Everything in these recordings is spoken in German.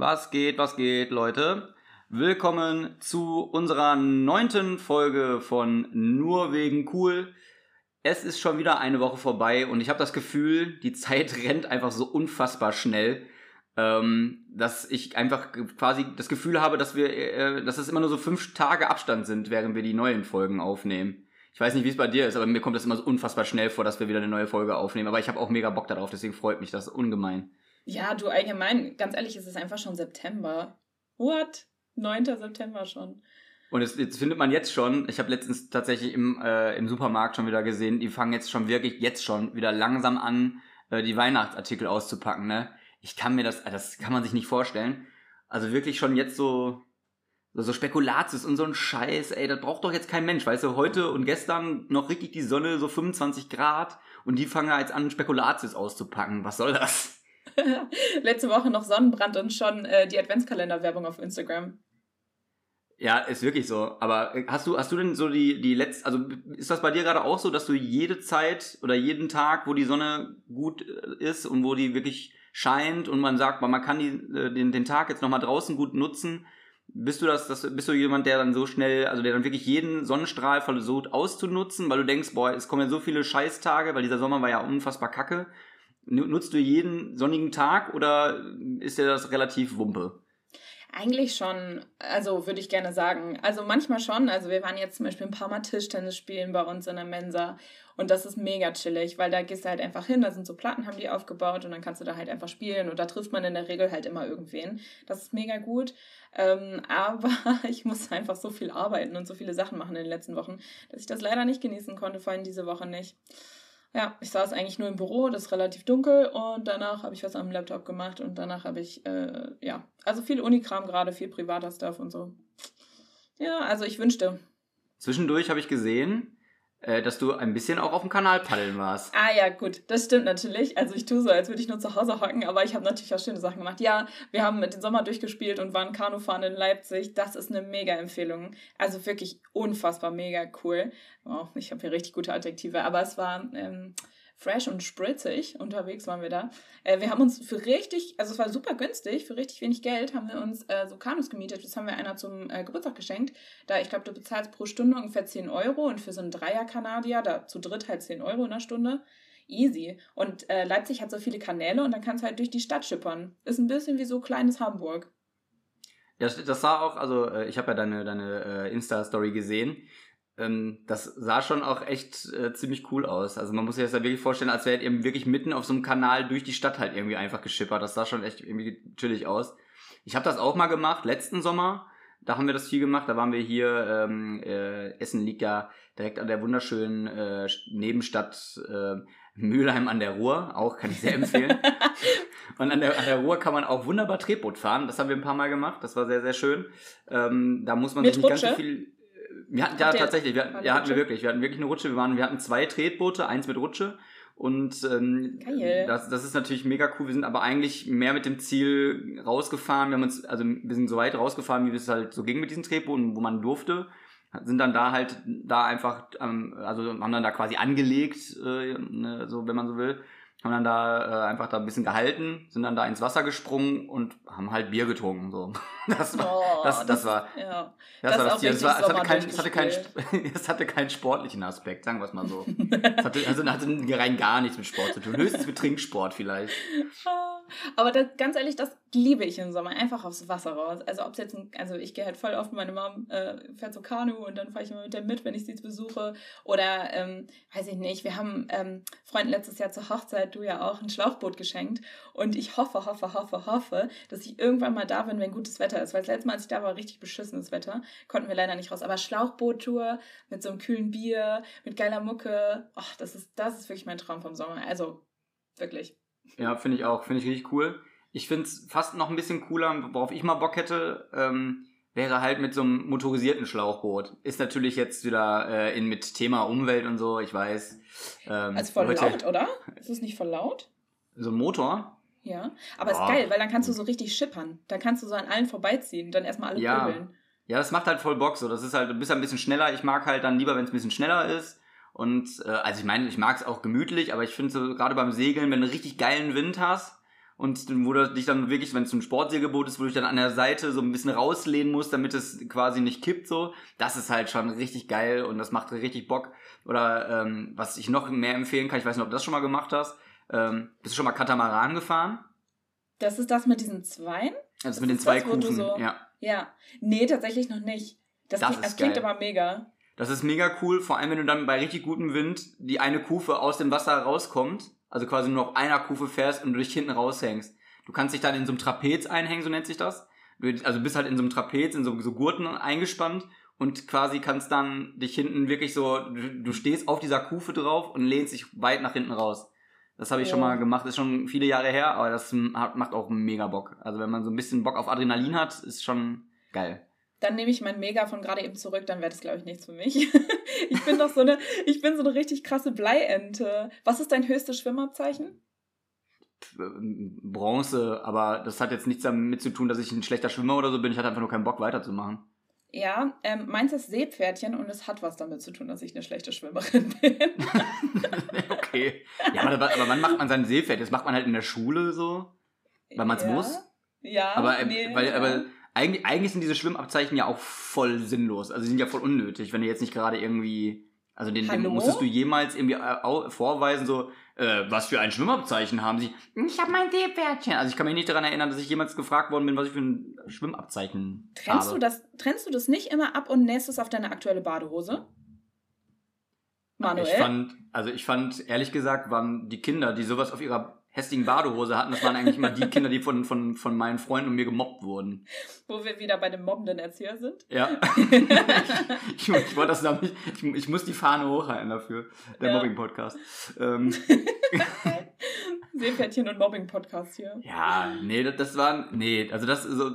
Was geht, was geht, Leute? Willkommen zu unserer neunten Folge von Nur wegen cool. Es ist schon wieder eine Woche vorbei und ich habe das Gefühl, die Zeit rennt einfach so unfassbar schnell, ähm, dass ich einfach quasi das Gefühl habe, dass wir, äh, dass es immer nur so fünf Tage Abstand sind, während wir die neuen Folgen aufnehmen. Ich weiß nicht, wie es bei dir ist, aber mir kommt das immer so unfassbar schnell vor, dass wir wieder eine neue Folge aufnehmen. Aber ich habe auch mega Bock darauf, deswegen freut mich das ungemein. Ja, du allgemein, ganz ehrlich, es ist einfach schon September. What? 9. September schon. Und es, jetzt findet man jetzt schon, ich habe letztens tatsächlich im, äh, im Supermarkt schon wieder gesehen, die fangen jetzt schon wirklich jetzt schon wieder langsam an, äh, die Weihnachtsartikel auszupacken, ne? Ich kann mir das, das kann man sich nicht vorstellen. Also wirklich schon jetzt so, so, so Spekulatius und so ein Scheiß, ey, das braucht doch jetzt kein Mensch, weißt du, heute und gestern noch richtig die Sonne, so 25 Grad und die fangen jetzt an, Spekulatius auszupacken. Was soll das? Letzte Woche noch Sonnenbrand und schon äh, die Adventskalenderwerbung auf Instagram. Ja, ist wirklich so. Aber äh, hast du, hast du denn so die, die letzte, also ist das bei dir gerade auch so, dass du jede Zeit oder jeden Tag, wo die Sonne gut äh, ist und wo die wirklich scheint und man sagt, man kann die, äh, den, den Tag jetzt nochmal draußen gut nutzen, bist du das, das, bist du jemand, der dann so schnell, also der dann wirklich jeden Sonnenstrahl versucht auszunutzen, weil du denkst, boah, es kommen ja so viele Scheißtage, weil dieser Sommer war ja unfassbar kacke. Nutzt du jeden sonnigen Tag oder ist dir das relativ wumpe? Eigentlich schon, also würde ich gerne sagen. Also manchmal schon. Also wir waren jetzt zum Beispiel ein paar Mal Tischtennis spielen bei uns in der Mensa und das ist mega chillig, weil da gehst du halt einfach hin, da sind so Platten, haben die aufgebaut und dann kannst du da halt einfach spielen und da trifft man in der Regel halt immer irgendwen. Das ist mega gut. Ähm, aber ich musste einfach so viel arbeiten und so viele Sachen machen in den letzten Wochen, dass ich das leider nicht genießen konnte, vor allem diese Woche nicht. Ja, ich saß eigentlich nur im Büro, das ist relativ dunkel und danach habe ich was am Laptop gemacht und danach habe ich, äh, ja, also viel Unikram gerade, viel privater Stuff und so. Ja, also ich wünschte. Zwischendurch habe ich gesehen, dass du ein bisschen auch auf dem Kanal paddeln warst. Ah ja, gut, das stimmt natürlich. Also ich tue so, als würde ich nur zu Hause hocken, aber ich habe natürlich auch schöne Sachen gemacht. Ja, wir haben den Sommer durchgespielt und waren Kanufahren in Leipzig. Das ist eine mega Empfehlung. Also wirklich unfassbar mega cool. Oh, ich habe hier richtig gute Adjektive, aber es war ähm, fresh und spritzig. Unterwegs waren wir da. Äh, wir haben uns für richtig, also es war super günstig, für richtig wenig Geld haben wir uns äh, so Kanus gemietet. Das haben wir einer zum äh, Geburtstag geschenkt. Da, ich glaube, du bezahlst pro Stunde ungefähr 10 Euro und für so einen Dreier-Kanadier, da zu dritt halt 10 Euro in der Stunde. Easy. Und äh, Leipzig hat so viele Kanäle und dann kannst du halt durch die Stadt schippern. Ist ein bisschen wie so kleines Hamburg. Ja, das sah auch, also äh, ich habe ja deine, deine äh, Insta-Story gesehen das sah schon auch echt äh, ziemlich cool aus. Also man muss sich das ja wirklich vorstellen, als wäre ihr wirklich mitten auf so einem Kanal durch die Stadt halt irgendwie einfach geschippert. Das sah schon echt irgendwie chillig aus. Ich habe das auch mal gemacht, letzten Sommer. Da haben wir das viel gemacht. Da waren wir hier, ähm, äh, Essen liegt ja direkt an der wunderschönen äh, Nebenstadt äh, Mülheim an der Ruhr. Auch kann ich sehr empfehlen. Und an der, an der Ruhr kann man auch wunderbar Tretboot fahren. Das haben wir ein paar Mal gemacht. Das war sehr, sehr schön. Ähm, da muss man Mit sich nicht Rutsche? ganz so viel wir hatten, ja, tatsächlich, wir, hatten, ja, hatten wir wirklich. Wir hatten wirklich eine Rutsche. Wir, waren, wir hatten zwei Tretboote, eins mit Rutsche. Und ähm, das, das ist natürlich mega cool. Wir sind aber eigentlich mehr mit dem Ziel rausgefahren. Wir haben uns, also wir sind so weit rausgefahren, wie es halt so ging mit diesen Tretbooten, wo man durfte. Sind dann da halt da einfach, ähm, also haben dann da quasi angelegt, äh, ne, so wenn man so will haben dann da äh, einfach da ein bisschen gehalten, sind dann da ins Wasser gesprungen und haben halt Bier getrunken. So. Das war, oh, das, das, das, war, ja. das, das war das Ziel. Es, hatte es, hatte kein, es hatte keinen sportlichen Aspekt, sagen wir es mal so. es hatte, also hatte rein gar nichts mit Sport zu tun, höchstens mit Trinksport vielleicht. Aber das, ganz ehrlich, das liebe ich im Sommer. Einfach aufs Wasser raus. Also ob jetzt ein, also ich gehe halt voll oft, meine Mom äh, fährt so Kanu und dann fahre ich immer mit der mit, wenn ich sie besuche. Oder ähm, weiß ich nicht, wir haben ähm, Freunden letztes Jahr zur Hochzeit, du ja auch, ein Schlauchboot geschenkt. Und ich hoffe, hoffe, hoffe, hoffe, dass ich irgendwann mal da bin, wenn gutes Wetter ist. Weil das letzte Mal, als ich da war, richtig beschissenes Wetter. Konnten wir leider nicht raus. Aber Schlauchboot-Tour mit so einem kühlen Bier, mit geiler Mucke. Ach, das ist, das ist wirklich mein Traum vom Sommer. Also, wirklich. Ja, finde ich auch. Finde ich richtig cool. Ich finde es fast noch ein bisschen cooler, worauf ich mal Bock hätte, ähm, wäre halt mit so einem motorisierten Schlauchboot. Ist natürlich jetzt wieder äh, in mit Thema Umwelt und so, ich weiß. Ähm, also voll Leute, laut, oder? Ist es nicht voll laut? So ein Motor? Ja, aber oh. ist geil, weil dann kannst du so richtig schippern. Dann kannst du so an allen vorbeiziehen, dann erstmal alle ja. Pöbeln. Ja, das macht halt voll Bock so. Das ist halt, du bist halt ein bisschen schneller. Ich mag halt dann lieber, wenn es ein bisschen schneller ist. Und äh, also ich meine, ich mag es auch gemütlich, aber ich finde so gerade beim Segeln, wenn du richtig geilen Wind hast und wo du dich dann wirklich, wenn es ein Sportsegelboot ist, wo du dich dann an der Seite so ein bisschen rauslehnen musst, damit es quasi nicht kippt so. Das ist halt schon richtig geil und das macht richtig Bock. Oder ähm, was ich noch mehr empfehlen kann, ich weiß nicht, ob du das schon mal gemacht hast, ähm, bist du schon mal Katamaran gefahren? Das ist das mit diesen Zweien? Das, ist mit den zwei das, Kufen, so, ja. Ja, nee, tatsächlich noch nicht. Das, das, klingt, das klingt aber mega. Das ist mega cool, vor allem wenn du dann bei richtig gutem Wind die eine Kufe aus dem Wasser rauskommt, also quasi nur auf einer Kufe fährst und du dich hinten raushängst. Du kannst dich dann in so einem Trapez einhängen, so nennt sich das. Also bist halt in so einem Trapez, in so, so Gurten eingespannt und quasi kannst dann dich hinten wirklich so, du, du stehst auf dieser Kufe drauf und lehnst dich weit nach hinten raus. Das habe ich ja. schon mal gemacht, ist schon viele Jahre her, aber das macht auch mega Bock. Also wenn man so ein bisschen Bock auf Adrenalin hat, ist schon geil. Dann nehme ich mein Mega von gerade eben zurück, dann wäre das, glaube ich, nichts für mich. ich bin doch so eine, ich bin so eine richtig krasse Bleiente. Was ist dein höchstes Schwimmabzeichen? Bronze, aber das hat jetzt nichts damit zu tun, dass ich ein schlechter Schwimmer oder so bin. Ich hatte einfach nur keinen Bock weiterzumachen. Ja, ähm, meins ist Seepferdchen und es hat was damit zu tun, dass ich eine schlechte Schwimmerin bin. okay. Ja, aber, aber wann macht man sein Seepferd? Das macht man halt in der Schule so, weil man es ja. muss. Ja. Aber, äh, nee, weil, ja. aber eigentlich, eigentlich sind diese Schwimmabzeichen ja auch voll sinnlos. Also sie sind ja voll unnötig, wenn du jetzt nicht gerade irgendwie. Also den, den musstest du jemals irgendwie äh, vorweisen, so, äh, was für ein Schwimmabzeichen haben sie? Ich habe mein Seepferdchen. Also ich kann mich nicht daran erinnern, dass ich jemals gefragt worden bin, was ich für ein Schwimmabzeichen trennst habe. Du das, trennst du das nicht immer ab und nähst es auf deine aktuelle Badehose? Manuel? Ich fand, also ich fand, ehrlich gesagt, waren die Kinder, die sowas auf ihrer hässlichen Badehose hatten, das waren eigentlich immer die Kinder, die von, von, von meinen Freunden und mir gemobbt wurden. Wo wir wieder bei dem mobbenden Erzieher sind. Ja. ich, ich, ich wollte das damit, ich, ich muss die Fahne hochhalten dafür. Der ja. Mobbing-Podcast. Ähm. Seepferdchen und Mobbing-Podcast hier. Ja, nee, das, das war, nee, also das, so,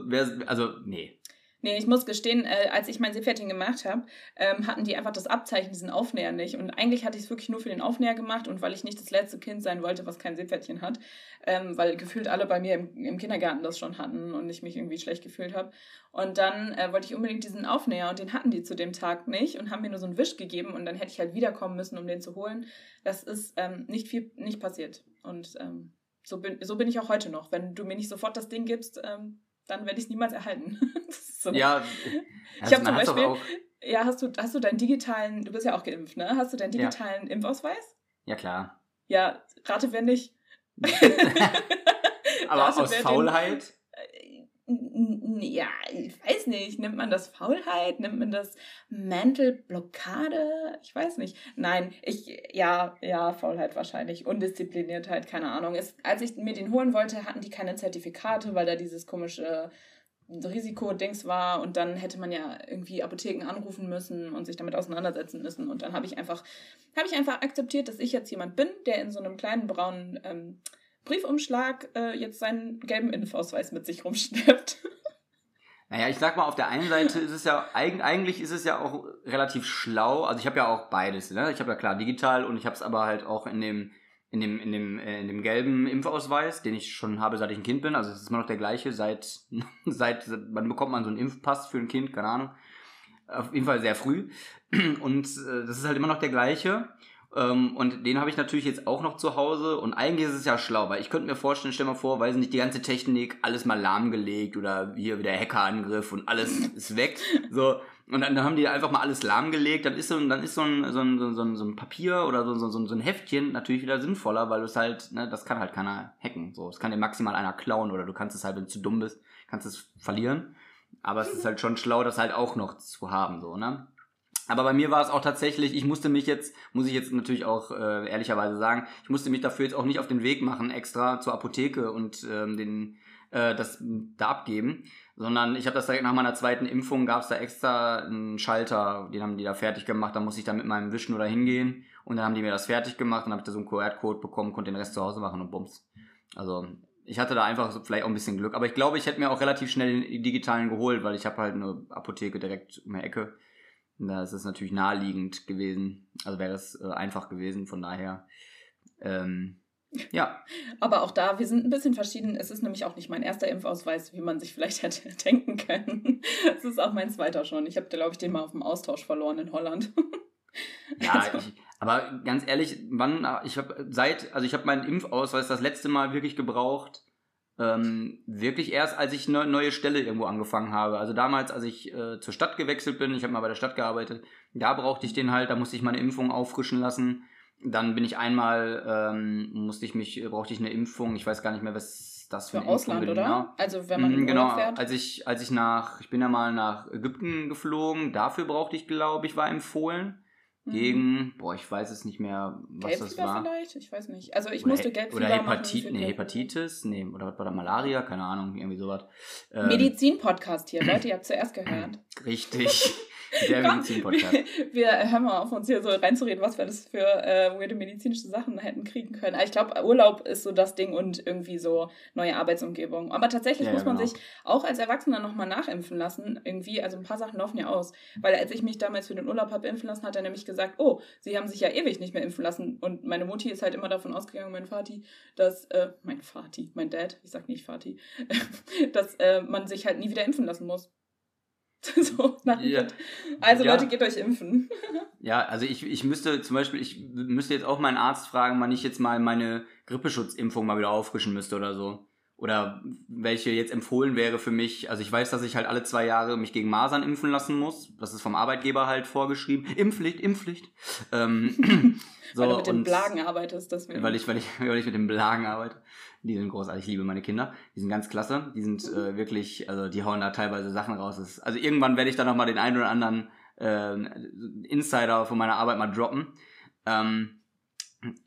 also, nee. Nee, ich muss gestehen, äh, als ich mein Seepferdchen gemacht habe, ähm, hatten die einfach das Abzeichen, diesen Aufnäher nicht. Und eigentlich hatte ich es wirklich nur für den Aufnäher gemacht und weil ich nicht das letzte Kind sein wollte, was kein Seepferdchen hat. Ähm, weil gefühlt alle bei mir im, im, Kindergarten das schon hatten und ich mich irgendwie schlecht gefühlt habe. Und dann äh, wollte ich unbedingt diesen Aufnäher und den hatten die zu dem Tag nicht und haben mir nur so einen Wisch gegeben und dann hätte ich halt wiederkommen müssen, um den zu holen. Das ist ähm, nicht viel, nicht passiert. Und ähm, so, bin, so bin ich auch heute noch. Wenn du mir nicht sofort das Ding gibst, ähm, dann werde ich es niemals erhalten. so. Ja, ich habe zum Beispiel, ja, hast du, hast du deinen digitalen, du bist ja auch geimpft, ne? Hast du deinen digitalen ja. Impfausweis? Ja, klar. Ja, rate, wenn nicht. Aber rate, aus Faulheit? ja, ich weiß nicht, nimmt man das Faulheit, nimmt man das Mental-Blockade? Ich weiß nicht. Nein, ich, ja, ja, Faulheit wahrscheinlich. Undiszipliniertheit, keine Ahnung. Es, als ich mir den holen wollte, hatten die keine Zertifikate, weil da dieses komische Risikodings war und dann hätte man ja irgendwie Apotheken anrufen müssen und sich damit auseinandersetzen müssen. Und dann habe ich einfach, habe ich einfach akzeptiert, dass ich jetzt jemand bin, der in so einem kleinen braunen ähm, Briefumschlag äh, jetzt seinen gelben Impfausweis mit sich rumschleppt. Naja, ich sag mal, auf der einen Seite ist es ja, eigentlich ist es ja auch relativ schlau. Also ich habe ja auch beides. Ne? Ich habe ja klar digital und ich habe es aber halt auch in dem, in dem, in dem, äh, in dem gelben Impfausweis, den ich schon habe, seit ich ein Kind bin. Also es ist immer noch der gleiche, seit, seit, wann bekommt man so einen Impfpass für ein Kind, keine Ahnung. Auf jeden Fall sehr früh. Und äh, das ist halt immer noch der gleiche. Ähm, und den habe ich natürlich jetzt auch noch zu Hause. Und eigentlich ist es ja schlau, weil ich könnte mir vorstellen, stell mal vor, weiß nicht, die ganze Technik, alles mal lahmgelegt oder hier wieder Hackerangriff und alles ist weg. So. Und dann, haben die einfach mal alles lahmgelegt. Dann ist so, dann ist so ein, so ein, so ein, so ein Papier oder so, so, so ein Heftchen natürlich wieder sinnvoller, weil du es halt, ne, das kann halt keiner hacken. So, es kann dir maximal einer klauen oder du kannst es halt, wenn du zu dumm bist, kannst es verlieren. Aber es ist halt schon schlau, das halt auch noch zu haben, so, ne? Aber bei mir war es auch tatsächlich, ich musste mich jetzt, muss ich jetzt natürlich auch äh, ehrlicherweise sagen, ich musste mich dafür jetzt auch nicht auf den Weg machen, extra zur Apotheke und ähm, den, äh, das da abgeben, sondern ich habe das direkt nach meiner zweiten Impfung, gab es da extra einen Schalter, den haben die da fertig gemacht, da muss ich dann mit meinem Wischen oder hingehen und dann haben die mir das fertig gemacht und habe ich da so einen QR-Code bekommen, konnte den Rest zu Hause machen und bums. Also ich hatte da einfach so vielleicht auch ein bisschen Glück, aber ich glaube, ich hätte mir auch relativ schnell den digitalen geholt, weil ich habe halt eine Apotheke direkt um die Ecke da ist es natürlich naheliegend gewesen. Also wäre es äh, einfach gewesen, von daher. Ähm, ja. Aber auch da, wir sind ein bisschen verschieden. Es ist nämlich auch nicht mein erster Impfausweis, wie man sich vielleicht hätte denken können. Es ist auch mein zweiter schon. Ich habe, glaube ich, den mal auf dem Austausch verloren in Holland. Ja, also. ich, aber ganz ehrlich, wann, ich habe seit, also ich habe meinen Impfausweis das letzte Mal wirklich gebraucht, ähm, wirklich erst, als ich eine neue Stelle irgendwo angefangen habe. Also damals, als ich äh, zur Stadt gewechselt bin, ich habe mal bei der Stadt gearbeitet, da brauchte ich den halt, da musste ich meine Impfung auffrischen lassen. Dann bin ich einmal, ähm, musste ich mich, brauchte ich eine Impfung, ich weiß gar nicht mehr, was das für, für Ausland, oder? Genau. Also wenn man in genau, fährt. als ich, als ich nach, ich bin ja mal nach Ägypten geflogen, dafür brauchte ich, glaube ich, war empfohlen. Mhm. Gegen, boah, ich weiß es nicht mehr, was das war. vielleicht? Ich weiß nicht. Also ich oder musste Gelbfieber Oder Hepatit, nee, Hepatitis, nee, oder was war da, Malaria? Keine Ahnung, irgendwie sowas. Ähm, Medizin-Podcast hier, Leute, ihr habt zuerst gehört. Richtig. Der Medizin-Podcast. Wir, wir hören mal auf, uns hier so reinzureden, was wir das für äh, weirde medizinische Sachen hätten kriegen können. Ich glaube, Urlaub ist so das Ding und irgendwie so neue Arbeitsumgebung. Aber tatsächlich ja, muss man genau. sich auch als Erwachsener nochmal nachimpfen lassen. Irgendwie, also ein paar Sachen laufen ja aus. Weil als ich mich damals für den Urlaub habe impfen lassen, hat er nämlich gesagt, oh, sie haben sich ja ewig nicht mehr impfen lassen. Und meine Mutti ist halt immer davon ausgegangen, mein Vati, dass, äh, mein Vati, mein Dad, ich sag nicht Vati, dass äh, man sich halt nie wieder impfen lassen muss. so ja. Also ja. Leute, geht euch impfen. ja, also ich, ich müsste zum Beispiel, ich müsste jetzt auch meinen Arzt fragen, wann ich jetzt mal meine Grippeschutzimpfung mal wieder auffrischen müsste oder so. Oder welche jetzt empfohlen wäre für mich. Also ich weiß, dass ich halt alle zwei Jahre mich gegen Masern impfen lassen muss. Das ist vom Arbeitgeber halt vorgeschrieben. Impfpflicht, Impfpflicht. Ähm, so, weil du mit den Blagen arbeitest. Das weil, ich, weil, ich, weil ich mit den Blagen arbeite. Die sind großartig, ich liebe meine Kinder. Die sind ganz klasse. Die sind äh, wirklich, also die hauen da teilweise Sachen raus. Das, also irgendwann werde ich da nochmal den einen oder anderen äh, Insider von meiner Arbeit mal droppen. Ähm,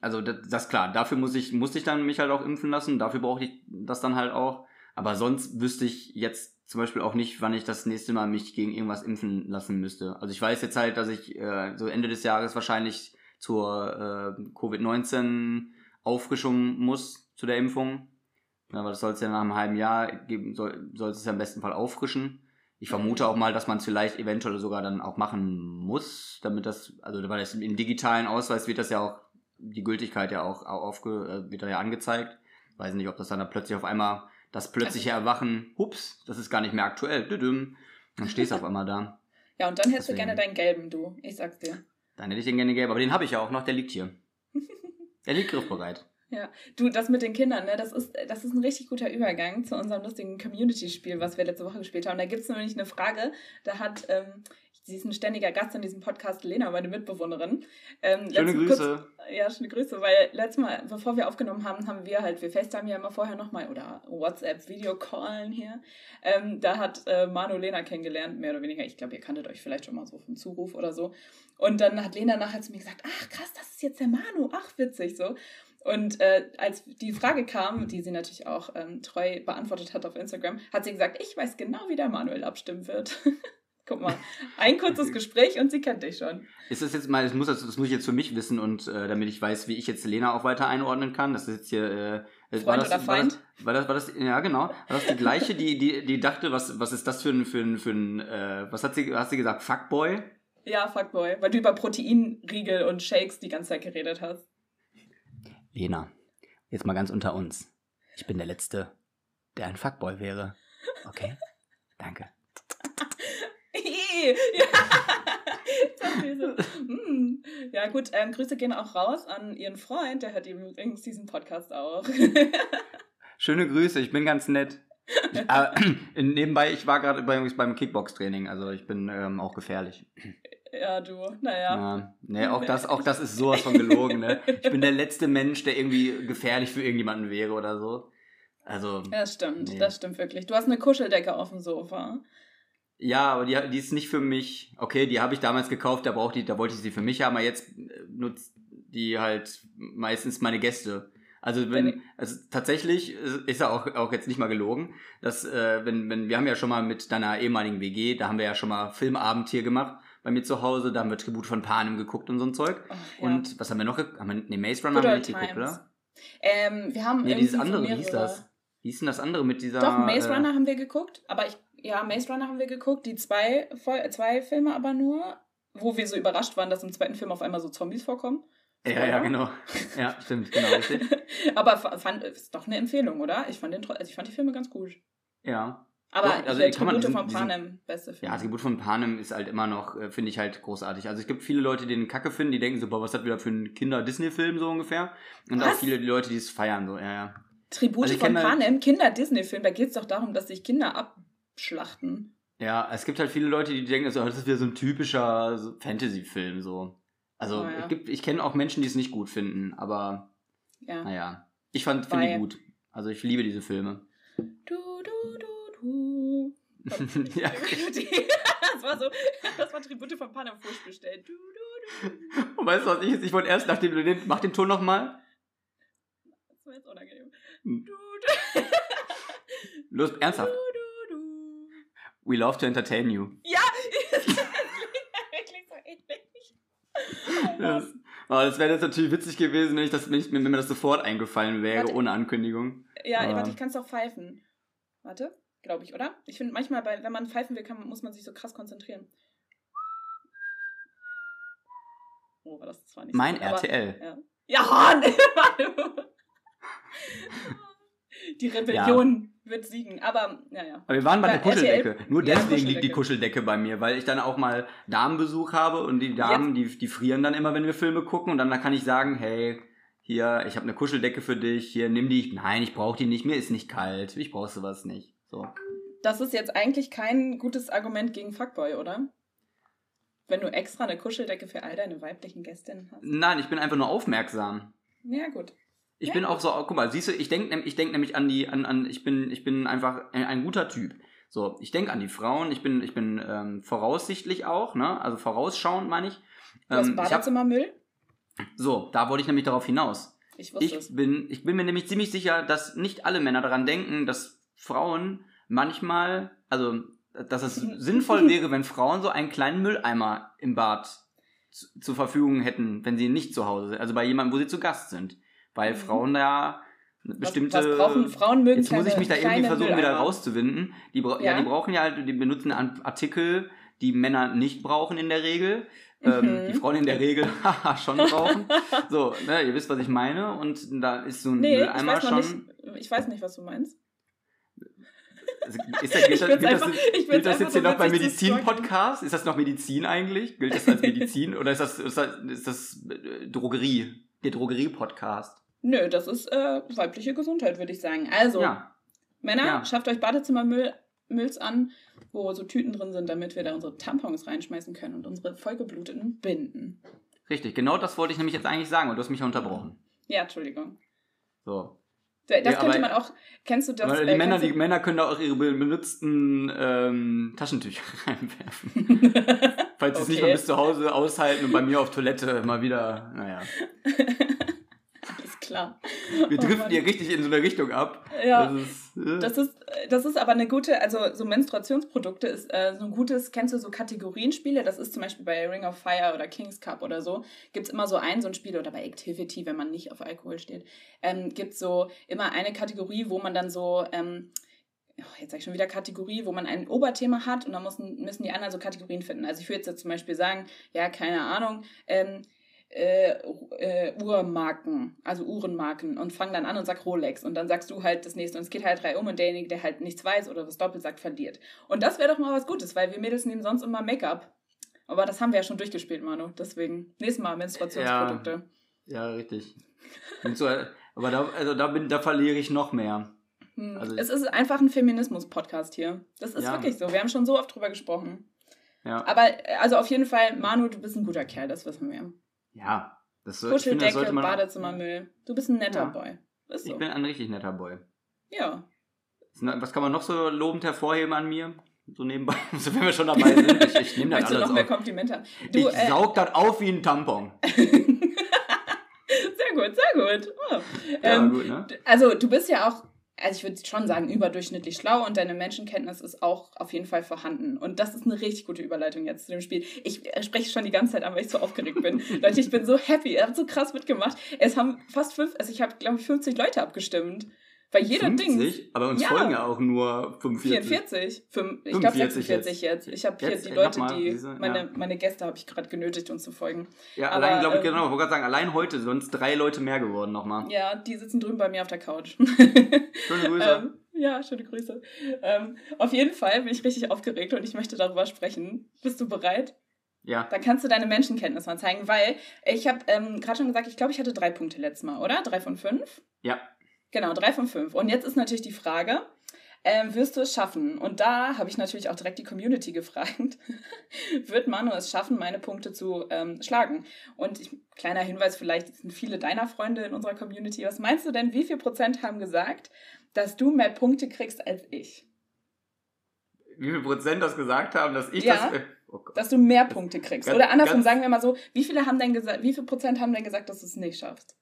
also das, das klar, dafür muss ich, musste ich dann mich halt auch impfen lassen. Dafür brauche ich das dann halt auch. Aber sonst wüsste ich jetzt zum Beispiel auch nicht, wann ich das nächste Mal mich gegen irgendwas impfen lassen müsste. Also ich weiß jetzt halt, dass ich äh, so Ende des Jahres wahrscheinlich zur äh, Covid-19 Auffrischung muss zu der Impfung. Aber das soll es ja nach einem halben Jahr geben, soll, es ja im besten Fall auffrischen. Ich vermute auch mal, dass man es vielleicht eventuell sogar dann auch machen muss, damit das, also weil das im digitalen Ausweis wird das ja auch, die Gültigkeit ja auch, aufge, äh, wird da ja angezeigt. Weiß nicht, ob das dann, dann plötzlich auf einmal, das plötzliche Erwachen, hups, das ist gar nicht mehr aktuell, dann stehst du auf einmal da. Ja, und dann hättest Deswegen. du gerne deinen gelben, du. Ich sag's dir. Dann hätte ich den gerne gelb, aber den habe ich ja auch noch, der liegt hier. Der liegt griffbereit. Ja, du, das mit den Kindern, ne, das ist, das ist ein richtig guter Übergang zu unserem lustigen Community-Spiel, was wir letzte Woche gespielt haben. Da gibt es nämlich eine Frage, da hat, ähm, sie ist ein ständiger Gast in diesem Podcast, Lena, meine Mitbewohnerin. Ähm, schöne Grüße. Kurz, ja, schöne Grüße, weil letztes Mal, bevor wir aufgenommen haben, haben wir halt, wir FaceTime ja immer vorher nochmal oder WhatsApp-Video-Callen hier. Ähm, da hat äh, Manu Lena kennengelernt, mehr oder weniger. Ich glaube, ihr kanntet euch vielleicht schon mal so vom Zuruf oder so. Und dann hat Lena nachher zu mir gesagt, ach krass, das ist jetzt der Manu, ach witzig so. Und äh, als die Frage kam, die sie natürlich auch ähm, treu beantwortet hat auf Instagram, hat sie gesagt, ich weiß genau, wie der Manuel abstimmen wird. Guck mal, ein kurzes Gespräch und sie kennt dich schon. Ist das jetzt mal, das muss, das, muss ich jetzt für mich wissen und äh, damit ich weiß, wie ich jetzt Lena auch weiter einordnen kann. Das ist jetzt hier. Äh, Freund das, oder Feind? War das, war das, war das, ja genau. War das die gleiche, die, die, die dachte, was, was ist das für ein, für ein, für ein äh, was hat sie, hast sie gesagt, Fuckboy? Ja, Fuckboy, weil du über Proteinriegel und Shakes die ganze Zeit geredet hast. Lena, jetzt mal ganz unter uns. Ich bin der Letzte, der ein Fuckboy wäre. Okay? Danke. ja. Hm. ja, gut, ähm, Grüße gehen auch raus an Ihren Freund, der hört übrigens diesen Podcast auch. Schöne Grüße, ich bin ganz nett. Aber, nebenbei, ich war gerade übrigens beim Kickbox-Training, also ich bin ähm, auch gefährlich. Ja, du, naja. Ja, nee, auch das, auch das ist sowas von gelogen, ne? Ich bin der letzte Mensch, der irgendwie gefährlich für irgendjemanden wäre oder so. Also. Ja, das stimmt, nee. das stimmt wirklich. Du hast eine Kuscheldecke auf dem Sofa. Ja, aber die, die ist nicht für mich. Okay, die habe ich damals gekauft, da brauchte ich, da wollte ich sie für mich haben, aber jetzt äh, nutzt die halt meistens meine Gäste. Also wenn, also tatsächlich ist ja auch, auch jetzt nicht mal gelogen, dass äh, wenn, wenn, wir haben ja schon mal mit deiner ehemaligen WG, da haben wir ja schon mal Filmabend hier gemacht bei mir zu Hause, da haben wir Tribut von Panem geguckt und so ein Zeug. Oh, ja. Und was haben wir noch geguckt? Haben wir, nee, Maze Runner haben wir nicht geguckt, oder? Ähm, wir haben nee, dieses andere, wie hieß das? Wie hieß denn das andere mit dieser... Doch, Maze äh, Runner haben wir geguckt, aber ich, ja, Maze Runner haben wir geguckt, die zwei, zwei Filme aber nur, wo wir so überrascht waren, dass im zweiten Film auf einmal so Zombies vorkommen. Ja, ja, genau. Ja, stimmt, genau, richtig. aber fand, ist doch eine Empfehlung, oder? Ich fand, den, also ich fand die Filme ganz gut. Ja, aber Doch, also, Tribute von Panem, beste Film. Ja, Tribute von Panem ist halt immer noch, äh, finde ich halt großartig. Also es gibt viele Leute, die den Kacke finden, die denken so, boah, was hat wieder für ein Kinder-Disney-Film so ungefähr. Und was? auch viele Leute, die es feiern, so, ja, ja. Tribute Also von halt- Panem, Kinder-Disney-Film, da geht es doch darum, dass sich Kinder abschlachten. Ja, es gibt halt viele Leute, die denken, so, das ist wieder so ein typischer Fantasy-Film, so. Also, Oh ja. ich, gibt- ich kenne auch Menschen, die es nicht gut finden, aber Ja. naja. Ich fand, finde die Weil- gut. Also, ich liebe diese Filme. Du, du, du, du. ja, das war so, das war Tribute von Panem Furcht bestellt. Du, du, du. und weißt du was ich jetzt? Ich wollte erst, nachdem du den, mach den Ton nochmal. Das war jetzt unangenehm. Hm. Du, du, Los, ernsthaft. du, du, du. We love to entertain you. Ja, das klingt wirklich so ähnlich. Das, oh, das wäre jetzt natürlich witzig gewesen, wenn, ich das, wenn, ich, wenn mir das sofort eingefallen wäre, Warte. ohne Ankündigung. Ja, Ah. warte, ich kann es doch pfeifen. Warte, glaube ich, oder? Ich finde manchmal, bei, wenn man pfeifen will, kann, muss man sich so krass konzentrieren. Oh, war das zwar nicht Mein so, aber- RTL. Ja, ja nee. Die Rebellion wird siegen, aber naja. Aber wir waren bei Bei der Kuscheldecke. RTL Nur Ja, deswegen liegt die Kuscheldecke. Kuscheldecke bei mir, weil ich dann auch mal Damenbesuch habe und die Damen, die, die frieren dann immer, wenn wir Filme gucken und dann kann ich sagen, hey, hier, ich habe eine Kuscheldecke für dich, hier, nimm die. Nein, ich brauche die nicht, mir ist nicht kalt, ich brauche sowas nicht. So. Das ist jetzt eigentlich kein gutes Argument gegen Fuckboy, oder? Wenn du extra eine Kuscheldecke für all deine weiblichen Gästinnen hast. Nein, ich bin einfach nur aufmerksam. Ja, gut. Ich Ja. bin auch so, guck mal, siehst du, ich denke ich denk nämlich an die, an, an, ich bin, ich bin einfach ein, ein guter Typ. So, ich denke an die Frauen, ich bin, ich bin ähm, voraussichtlich auch, ne? Also vorausschauend meine ich. Du hast Ähm, Badezimmermüll? so, da wollte ich nämlich darauf hinaus. Ich wusste Ich es. bin, ich bin mir nämlich ziemlich sicher, dass nicht alle Männer daran denken, dass Frauen manchmal, also dass es sinnvoll wäre, wenn Frauen so einen kleinen Mülleimer im Bad zu, zur Verfügung hätten, wenn sie nicht zu Hause sind, also bei jemandem, wo sie zu Gast sind. Weil Mhm. Frauen da bestimmte. was, was brauchen Frauen mögen Jetzt muss ich mich da irgendwie versuchen, wieder Mülleimer. rauszuwinden. Die, ja. Ja. die brauchen ja halt, die benutzen Artikel, die Männer nicht brauchen in der Regel. Ähm, Mhm. die Frauen in der Regel schon brauchen. So, ne, ihr wisst, was ich meine. Und da ist so ein Nee, ich Mülleimer weiß noch schon. nicht. Ich weiß nicht, was du meinst. Also, ist das, gilt das, gilt einfach- gilt das jetzt hier noch beim Medizin-Podcast? Ist das noch Medizin eigentlich? Gilt das als Medizin? Oder ist das, ist das, ist das äh, Drogerie? Der Drogerie-Podcast? Nö, das ist äh, weibliche Gesundheit, würde ich sagen. Also, Ja. Männer, Ja. schafft euch Badezimmermülls an, wo so Tüten drin sind, damit wir da unsere Tampons reinschmeißen können und unsere vollgebluteten Binden. Richtig, genau das wollte ich nämlich jetzt eigentlich sagen und du hast mich ja unterbrochen. Ja, Entschuldigung. So. Das Ja, könnte man auch. Kennst du das? Aber die, äh, Männer, die Männer können da auch ihre be- benutzten ähm, Taschentücher reinwerfen. Falls sie es nicht Okay. mal bis zu Hause aushalten und bei mir auf Toilette mal wieder, naja. Klar. Wir Oh driften hier richtig in so eine Richtung ab. Ja. Das ist, äh, Das ist, das ist aber eine gute, also so Menstruationsprodukte ist äh, so ein gutes, kennst du so Kategorienspiele? Das ist zum Beispiel bei Ring of Fire oder King's Cup oder so, gibt es immer so ein, so ein Spiel oder bei Activity, wenn man nicht auf Alkohol steht, ähm, gibt es so immer eine Kategorie, wo man dann so, ähm, oh, jetzt sag ich schon wieder Kategorie, wo man ein Oberthema hat und dann müssen, müssen die anderen so Kategorien finden. Also ich würde jetzt zum Beispiel sagen, ja, keine Ahnung, ähm, äh, äh, Uhrmarken, also Uhrenmarken und fang dann an und sag Rolex und dann sagst du halt das nächste und es geht halt drei um und derjenige, der halt nichts weiß oder was doppelt sagt, verliert. Und das wäre doch mal was Gutes, weil wir Mädels nehmen sonst immer Make-up. Aber das haben wir ja schon durchgespielt, Manu. Deswegen, nächstes Mal Menstruationsprodukte. ja, richtig. Und so, aber da, also da, bin, da verliere ich noch mehr. Hm. Also- es ist einfach ein Feminismus-Podcast hier. Das ist Ja. wirklich so. Wir haben schon so oft drüber gesprochen. Ja, Aber äh, also auf jeden Fall, Manu, du bist ein guter Kerl, das wissen wir. Ja das, soll- ich finde, Kuscheldecke, sollte man. Badezimmermüll. Du bist ein netter Ja. Boy. Ist so. Ich bin ein richtig netter Boy. ja. Was kann man noch so lobend hervorheben an mir? So nebenbei, so wenn wir schon dabei sind. Ich, ich nehme das du noch alles mehr auf. Komplimente haben? Ich Du, äh, saug das auf wie ein Tampon. sehr gut, sehr gut. Oh. Ja, ähm, gut, ne? Also du bist ja auch, also ich würde schon sagen, überdurchschnittlich schlau und deine Menschenkenntnis ist auch auf jeden Fall vorhanden. Und das ist eine richtig gute Überleitung jetzt zu dem Spiel. Ich äh, spreche schon die ganze Zeit an, weil ich so aufgeregt bin. Leute, ich bin so happy. Ihr habt so krass mitgemacht. Es haben fast fünf, also ich habe, glaube ich, 50 Leute abgestimmt. Bei jeder 50? Ding. Aber uns Ja. folgen ja auch nur 45. 44? Fünf, ich glaube 45 46 jetzt. Ich habe hier Jetzt, die Leute, nochmal, die, diese- meine, ja. meine Gäste habe ich gerade genötigt, uns zu folgen. Ja, Aber, allein, glaube ich, ähm, genau. Ich wollte gerade sagen, allein heute sonst drei Leute mehr geworden nochmal. Ja, die sitzen drüben bei mir auf der Couch. Schöne Grüße. Ähm, ja, schöne Grüße. Ähm, auf jeden Fall bin ich richtig aufgeregt und ich möchte darüber sprechen. Bist du bereit? ja, Dann kannst du deine Menschenkenntnis mal zeigen, weil ich habe ähm, gerade schon gesagt, ich glaube, ich hatte drei Punkte letztes Mal, oder? Drei von fünf? ja. Genau, drei von fünf. Und jetzt ist natürlich die Frage, ähm, wirst du es schaffen? Und da habe ich natürlich auch direkt die Community gefragt. Wird Manu es schaffen, meine Punkte zu ähm, schlagen? Und ich, kleiner Hinweis, vielleicht sind viele deiner Freunde in unserer Community. Was meinst du denn, wie viel Prozent haben gesagt, dass du mehr Punkte kriegst als ich? Wie viel Prozent das gesagt haben, dass ich ja, das. Oh dass du mehr Punkte kriegst. Ganz, Oder andersrum, sagen wir mal so, wie viele haben denn gesagt, wie viel Prozent haben denn gesagt, dass du es nicht schaffst?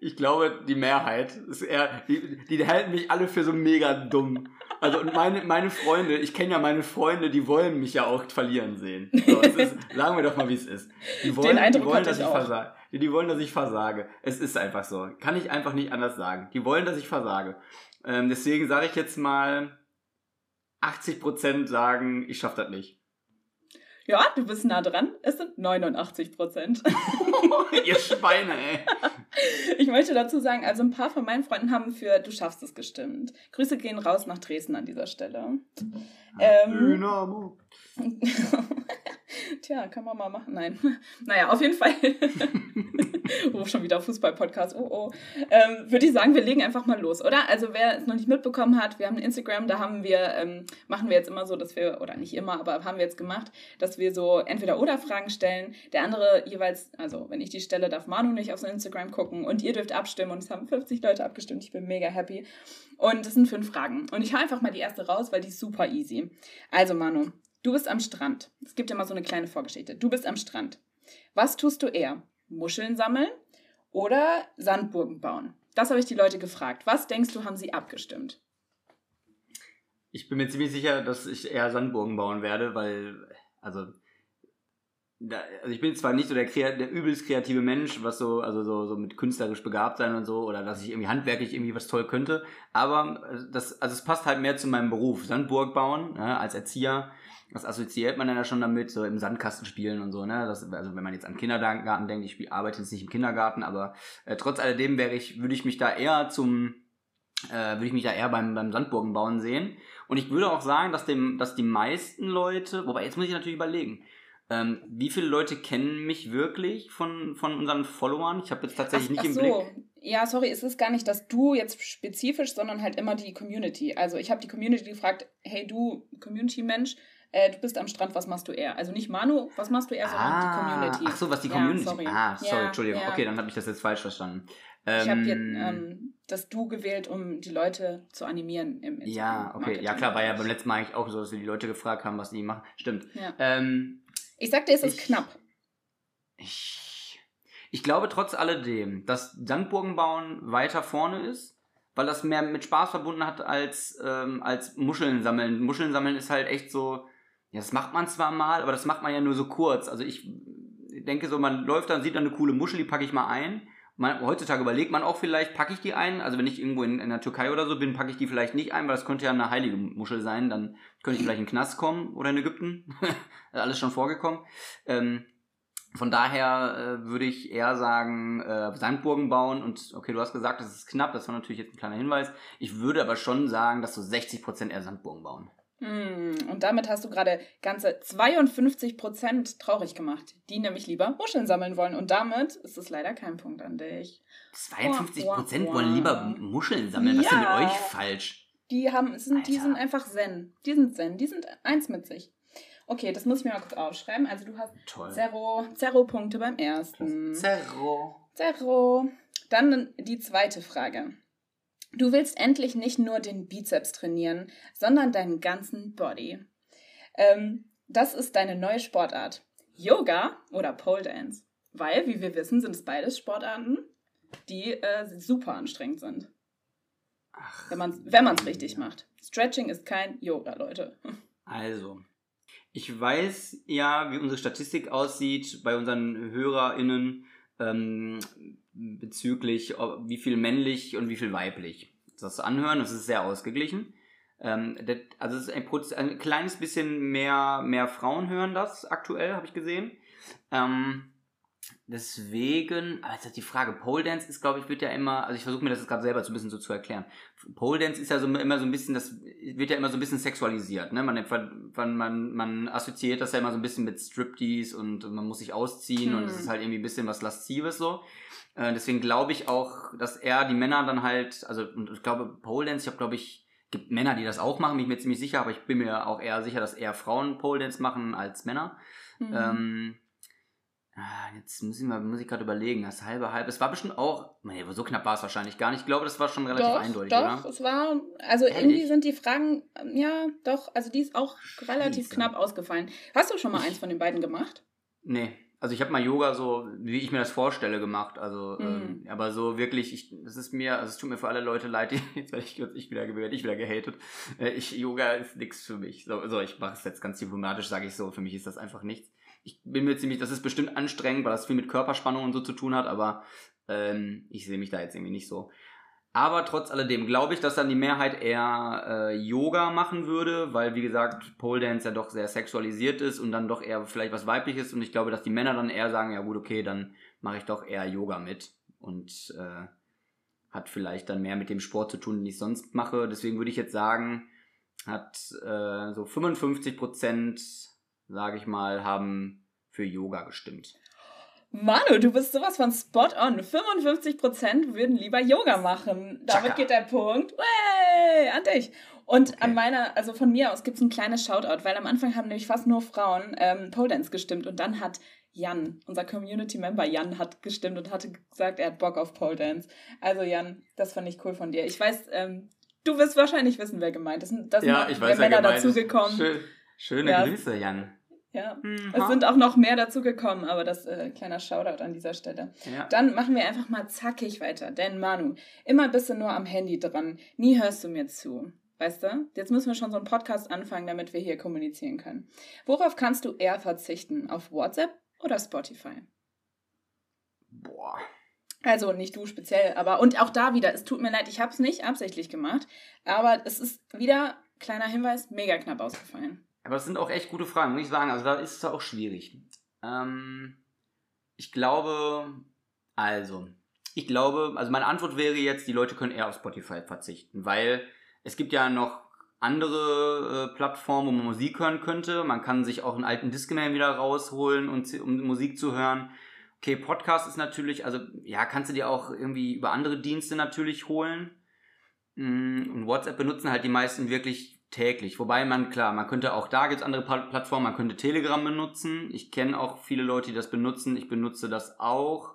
Ich glaube, die Mehrheit ist eher, die, die halten mich alle für so mega dumm. Also und meine, meine Freunde, ich kenne ja meine Freunde, die wollen mich ja auch verlieren sehen. So, ist, sagen wir doch mal, wie es ist. Die wollen, Den Eindruck die wollen, dass ich, ich versage. Die wollen, dass ich versage. Es ist einfach so. Kann ich einfach nicht anders sagen. Die wollen, dass ich versage. Ähm, deswegen sage ich jetzt mal, 80% sagen, ich schaffe das nicht. Ja, du bist nah dran. Es sind 89 Prozent. Ihr Schweine, ey. Ich möchte dazu sagen, also ein paar von meinen Freunden haben für Du schaffst es gestimmt. Grüße gehen raus nach Dresden an dieser Stelle. Ähm, Dynamo. Tja, kann man mal machen. Nein. Naja, auf jeden Fall. oh, schon wieder Fußball-Podcast. Oh, oh. Ähm, Würde ich sagen, wir legen einfach mal los, oder? Also, wer es noch nicht mitbekommen hat, wir haben ein Instagram, da haben wir, ähm, machen wir jetzt immer so, dass wir, oder nicht immer, aber haben wir jetzt gemacht, dass wir so entweder oder Fragen stellen. Der andere jeweils, also wenn ich die stelle, darf Manu nicht auf sein Instagram gucken und ihr dürft abstimmen und es haben 50 Leute abgestimmt. Ich bin mega happy. Und es sind fünf Fragen. Und ich hau einfach mal die erste raus, weil die ist super easy. Also, Manu, Du bist am Strand. Es gibt ja mal so eine kleine Vorgeschichte. Du bist am Strand. Was tust du eher? Muscheln sammeln oder Sandburgen bauen? Das habe ich die Leute gefragt. Was denkst du, haben sie abgestimmt? Ich bin mir ziemlich sicher, dass ich eher Sandburgen bauen werde, weil, also, da, also ich bin zwar nicht so der, der übelst kreative Mensch, was so, also so, so mit künstlerisch begabt sein und so, oder dass ich irgendwie handwerklich irgendwie was toll könnte, aber äh, das, also es passt halt mehr zu meinem Beruf. Sandburg bauen, ja, ne, als Erzieher das assoziiert man dann ja schon damit, so im Sandkasten spielen und so, ne? Das, also wenn man jetzt an Kindergarten denkt, ich spiel, arbeite jetzt nicht im Kindergarten, aber äh, trotz alledem wäre ich, würde ich mich da eher zum, äh, würde ich mich da eher beim, beim Sandburgenbauen sehen. Und ich würde auch sagen, dass dem, dass die meisten Leute, wobei jetzt muss ich natürlich überlegen, ähm, wie viele Leute kennen mich wirklich von, von unseren Followern? Ich habe jetzt tatsächlich ach, nicht ach im so. Blick. Ja, sorry, es ist gar nicht, dass du jetzt spezifisch, sondern halt immer die Community. Also ich habe die Community gefragt, hey du Community-Mensch, äh, du bist am Strand, was machst du eher? Also nicht Manu, was machst du eher, sondern ah, die Community. Ach so, was die Community. Ja, sorry. Ah, sorry, ja, Entschuldigung. Ja. Okay, dann habe ich das jetzt falsch verstanden. Ähm, ich habe jetzt ähm, das Du gewählt, um die Leute zu animieren im Instagram Ja, okay. Ja, klar, war ja beim letzten Mal eigentlich auch so, dass wir die Leute gefragt haben, was die machen. Stimmt. Ja. Ähm, ich sagte, es ist knapp. Ich, ich glaube trotz alledem, dass Sandburgenbauen weiter vorne ist, weil das mehr mit Spaß verbunden hat als, ähm, als Muscheln sammeln. Muscheln sammeln ist halt echt so ja, das macht man zwar mal, aber das macht man ja nur so kurz. Also ich denke so, man läuft dann, sieht dann eine coole Muschel, die packe ich mal ein. Man, heutzutage überlegt man auch vielleicht, packe ich die ein? Also wenn ich irgendwo in, in der Türkei oder so bin, packe ich die vielleicht nicht ein, weil das könnte ja eine heilige Muschel sein. Dann könnte ich vielleicht in den Knast kommen oder in Ägypten. Alles schon vorgekommen. Ähm, von daher äh, würde ich eher sagen, äh, Sandburgen bauen und okay, du hast gesagt, das ist knapp, das war natürlich jetzt ein kleiner Hinweis. Ich würde aber schon sagen, dass so 60% eher Sandburgen bauen. Hm, und damit hast du gerade ganze 52 Prozent traurig gemacht, die nämlich lieber Muscheln sammeln wollen. Und damit ist es leider kein Punkt an dich. 52 Prozent wollen lieber Muscheln sammeln. Was ja. ist denn mit euch falsch? Die, haben, sind, die sind einfach Zen. Die sind Zen. Die sind eins mit sich. Okay, das muss ich mir mal kurz aufschreiben. Also du hast Zero, Zero Punkte beim ersten. Zero. Zero. Dann die zweite Frage. Du willst endlich nicht nur den Bizeps trainieren, sondern deinen ganzen Body. Ähm, das ist deine neue Sportart. Yoga oder Pole Dance. Weil, wie wir wissen, sind es beides Sportarten, die äh, super anstrengend sind. Ach, wenn man es wenn richtig ja. macht. Stretching ist kein Yoga, Leute. Also, ich weiß ja, wie unsere Statistik aussieht bei unseren HörerInnen ähm, bezüglich wie viel männlich und wie viel weiblich. Das anhören, das ist sehr ausgeglichen. Ähm, das, also es ist ein, ein, kleines bisschen mehr, mehr Frauen hören das aktuell, habe ich gesehen. Ähm, deswegen, aber jetzt ist die Frage, Pole Dance ist, glaube ich, wird ja immer, also ich versuche mir das gerade selber so ein bisschen so zu erklären. Pole Dance ist ja so immer so ein bisschen, das wird ja immer so ein bisschen sexualisiert, ne? Man, man, man assoziiert das ja immer so ein bisschen mit Striptease und man muss sich ausziehen hm. und es ist halt irgendwie ein bisschen was Laszives so. Äh, deswegen glaube ich auch, dass er die Männer dann halt, also und ich glaube, Pole Dance, ich habe glaube ich, gibt Männer, die das auch machen, bin ich mir ziemlich sicher, aber ich bin mir auch eher sicher, dass eher Frauen Pole Dance machen als Männer. Mhm. Ähm, jetzt muss ich, mal, muss ich gerade überlegen, das halbe halb. Es war bestimmt auch, nee, so knapp war es wahrscheinlich gar nicht. Ich glaube, das war schon relativ doch, eindeutig, doch, oder? es war, also Ehrlich? irgendwie sind die Fragen, ja, doch, also die ist auch relativ Scheiße. knapp ausgefallen. Hast du schon mal eins von den beiden gemacht? Nee, also ich habe mal Yoga so, wie ich mir das vorstelle, gemacht. Also, mhm. ähm, aber so wirklich, ich, das ist mir, also es tut mir für alle Leute leid, jetzt werde ich, ich wieder werde ich wieder gehatet. Äh, ich, Yoga ist nichts für mich. So, so ich mache es jetzt ganz diplomatisch, sage ich so, für mich ist das einfach nichts ich bin mir ziemlich, das ist bestimmt anstrengend, weil das viel mit Körperspannung und so zu tun hat, aber ähm, ich sehe mich da jetzt irgendwie nicht so. Aber trotz alledem glaube ich, dass dann die Mehrheit eher äh, Yoga machen würde, weil wie gesagt Pole Dance ja doch sehr sexualisiert ist und dann doch eher vielleicht was weibliches und ich glaube, dass die Männer dann eher sagen, ja gut, okay, dann mache ich doch eher Yoga mit und äh, hat vielleicht dann mehr mit dem Sport zu tun, den ich sonst mache. Deswegen würde ich jetzt sagen, hat äh, so 55 Prozent sage ich mal, haben für Yoga gestimmt. Manu, du bist sowas von spot on. 55% würden lieber Yoga machen. Damit Chaka. geht der Punkt. Way, an dich. Und okay. an meiner, also von mir aus gibt es ein kleines Shoutout, weil am Anfang haben nämlich fast nur Frauen ähm, Pole Dance gestimmt und dann hat Jan, unser Community-Member Jan, hat gestimmt und hatte gesagt, er hat Bock auf Pole Dance. Also Jan, das fand ich cool von dir. Ich weiß, ähm, du wirst wahrscheinlich wissen, wer gemeint ist. Da sind ja, ich weiß, Männer dazugekommen. Schön, schöne ja. Grüße, Jan. Ja, mhm. es sind auch noch mehr dazu gekommen, aber das äh, kleiner Shoutout an dieser Stelle. Ja. Dann machen wir einfach mal zackig weiter, denn Manu, immer bist du nur am Handy dran, nie hörst du mir zu. Weißt du? Jetzt müssen wir schon so einen Podcast anfangen, damit wir hier kommunizieren können. Worauf kannst du eher verzichten? Auf WhatsApp oder Spotify? Boah. Also nicht du speziell, aber und auch da wieder, es tut mir leid, ich habe es nicht absichtlich gemacht, aber es ist wieder, kleiner Hinweis, mega knapp ausgefallen. Aber es sind auch echt gute Fragen, muss ich sagen. Also da ist es auch schwierig. Ähm, ich glaube, also, ich glaube, also meine Antwort wäre jetzt, die Leute können eher auf Spotify verzichten, weil es gibt ja noch andere äh, Plattformen, wo man Musik hören könnte. Man kann sich auch einen alten Discman wieder rausholen, und, um Musik zu hören. Okay, Podcast ist natürlich, also ja, kannst du dir auch irgendwie über andere Dienste natürlich holen. Mm, und WhatsApp benutzen halt die meisten wirklich täglich. Wobei man, klar, man könnte auch da gibt es andere Plattformen, man könnte Telegram benutzen. Ich kenne auch viele Leute, die das benutzen. Ich benutze das auch.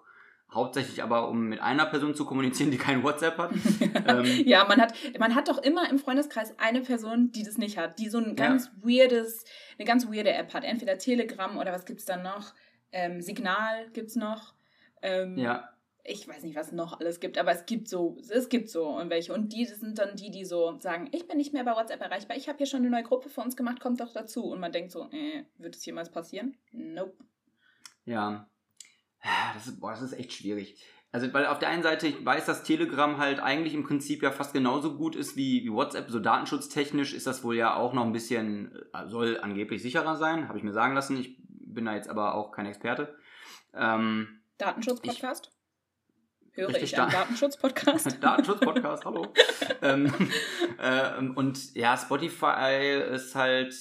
Hauptsächlich aber, um mit einer Person zu kommunizieren, die kein WhatsApp hat. ähm, ja, man hat, man hat doch immer im Freundeskreis eine Person, die das nicht hat, die so ein ganz ja. weirdes, eine ganz weirde App hat. Entweder Telegram oder was gibt es dann noch? Ähm, Signal es noch. Ähm, ja ich weiß nicht, was es noch alles gibt, aber es gibt so, es gibt so und welche. Und die sind dann die, die so sagen, ich bin nicht mehr bei WhatsApp erreichbar, ich habe hier schon eine neue Gruppe für uns gemacht, kommt doch dazu. Und man denkt so, äh, wird es jemals passieren? Nope. Ja. Das ist, boah, das ist echt schwierig. Also, weil auf der einen Seite, ich weiß, dass Telegram halt eigentlich im Prinzip ja fast genauso gut ist wie, wie WhatsApp. So datenschutztechnisch ist das wohl ja auch noch ein bisschen, äh, soll angeblich sicherer sein, habe ich mir sagen lassen. Ich bin da jetzt aber auch kein Experte. Ähm, Datenschutz-Podcast? Höre Richtig ich einen Datenschutz-Podcast. Datenschutz-Podcast, hallo. ähm, äh, und ja, Spotify ist halt,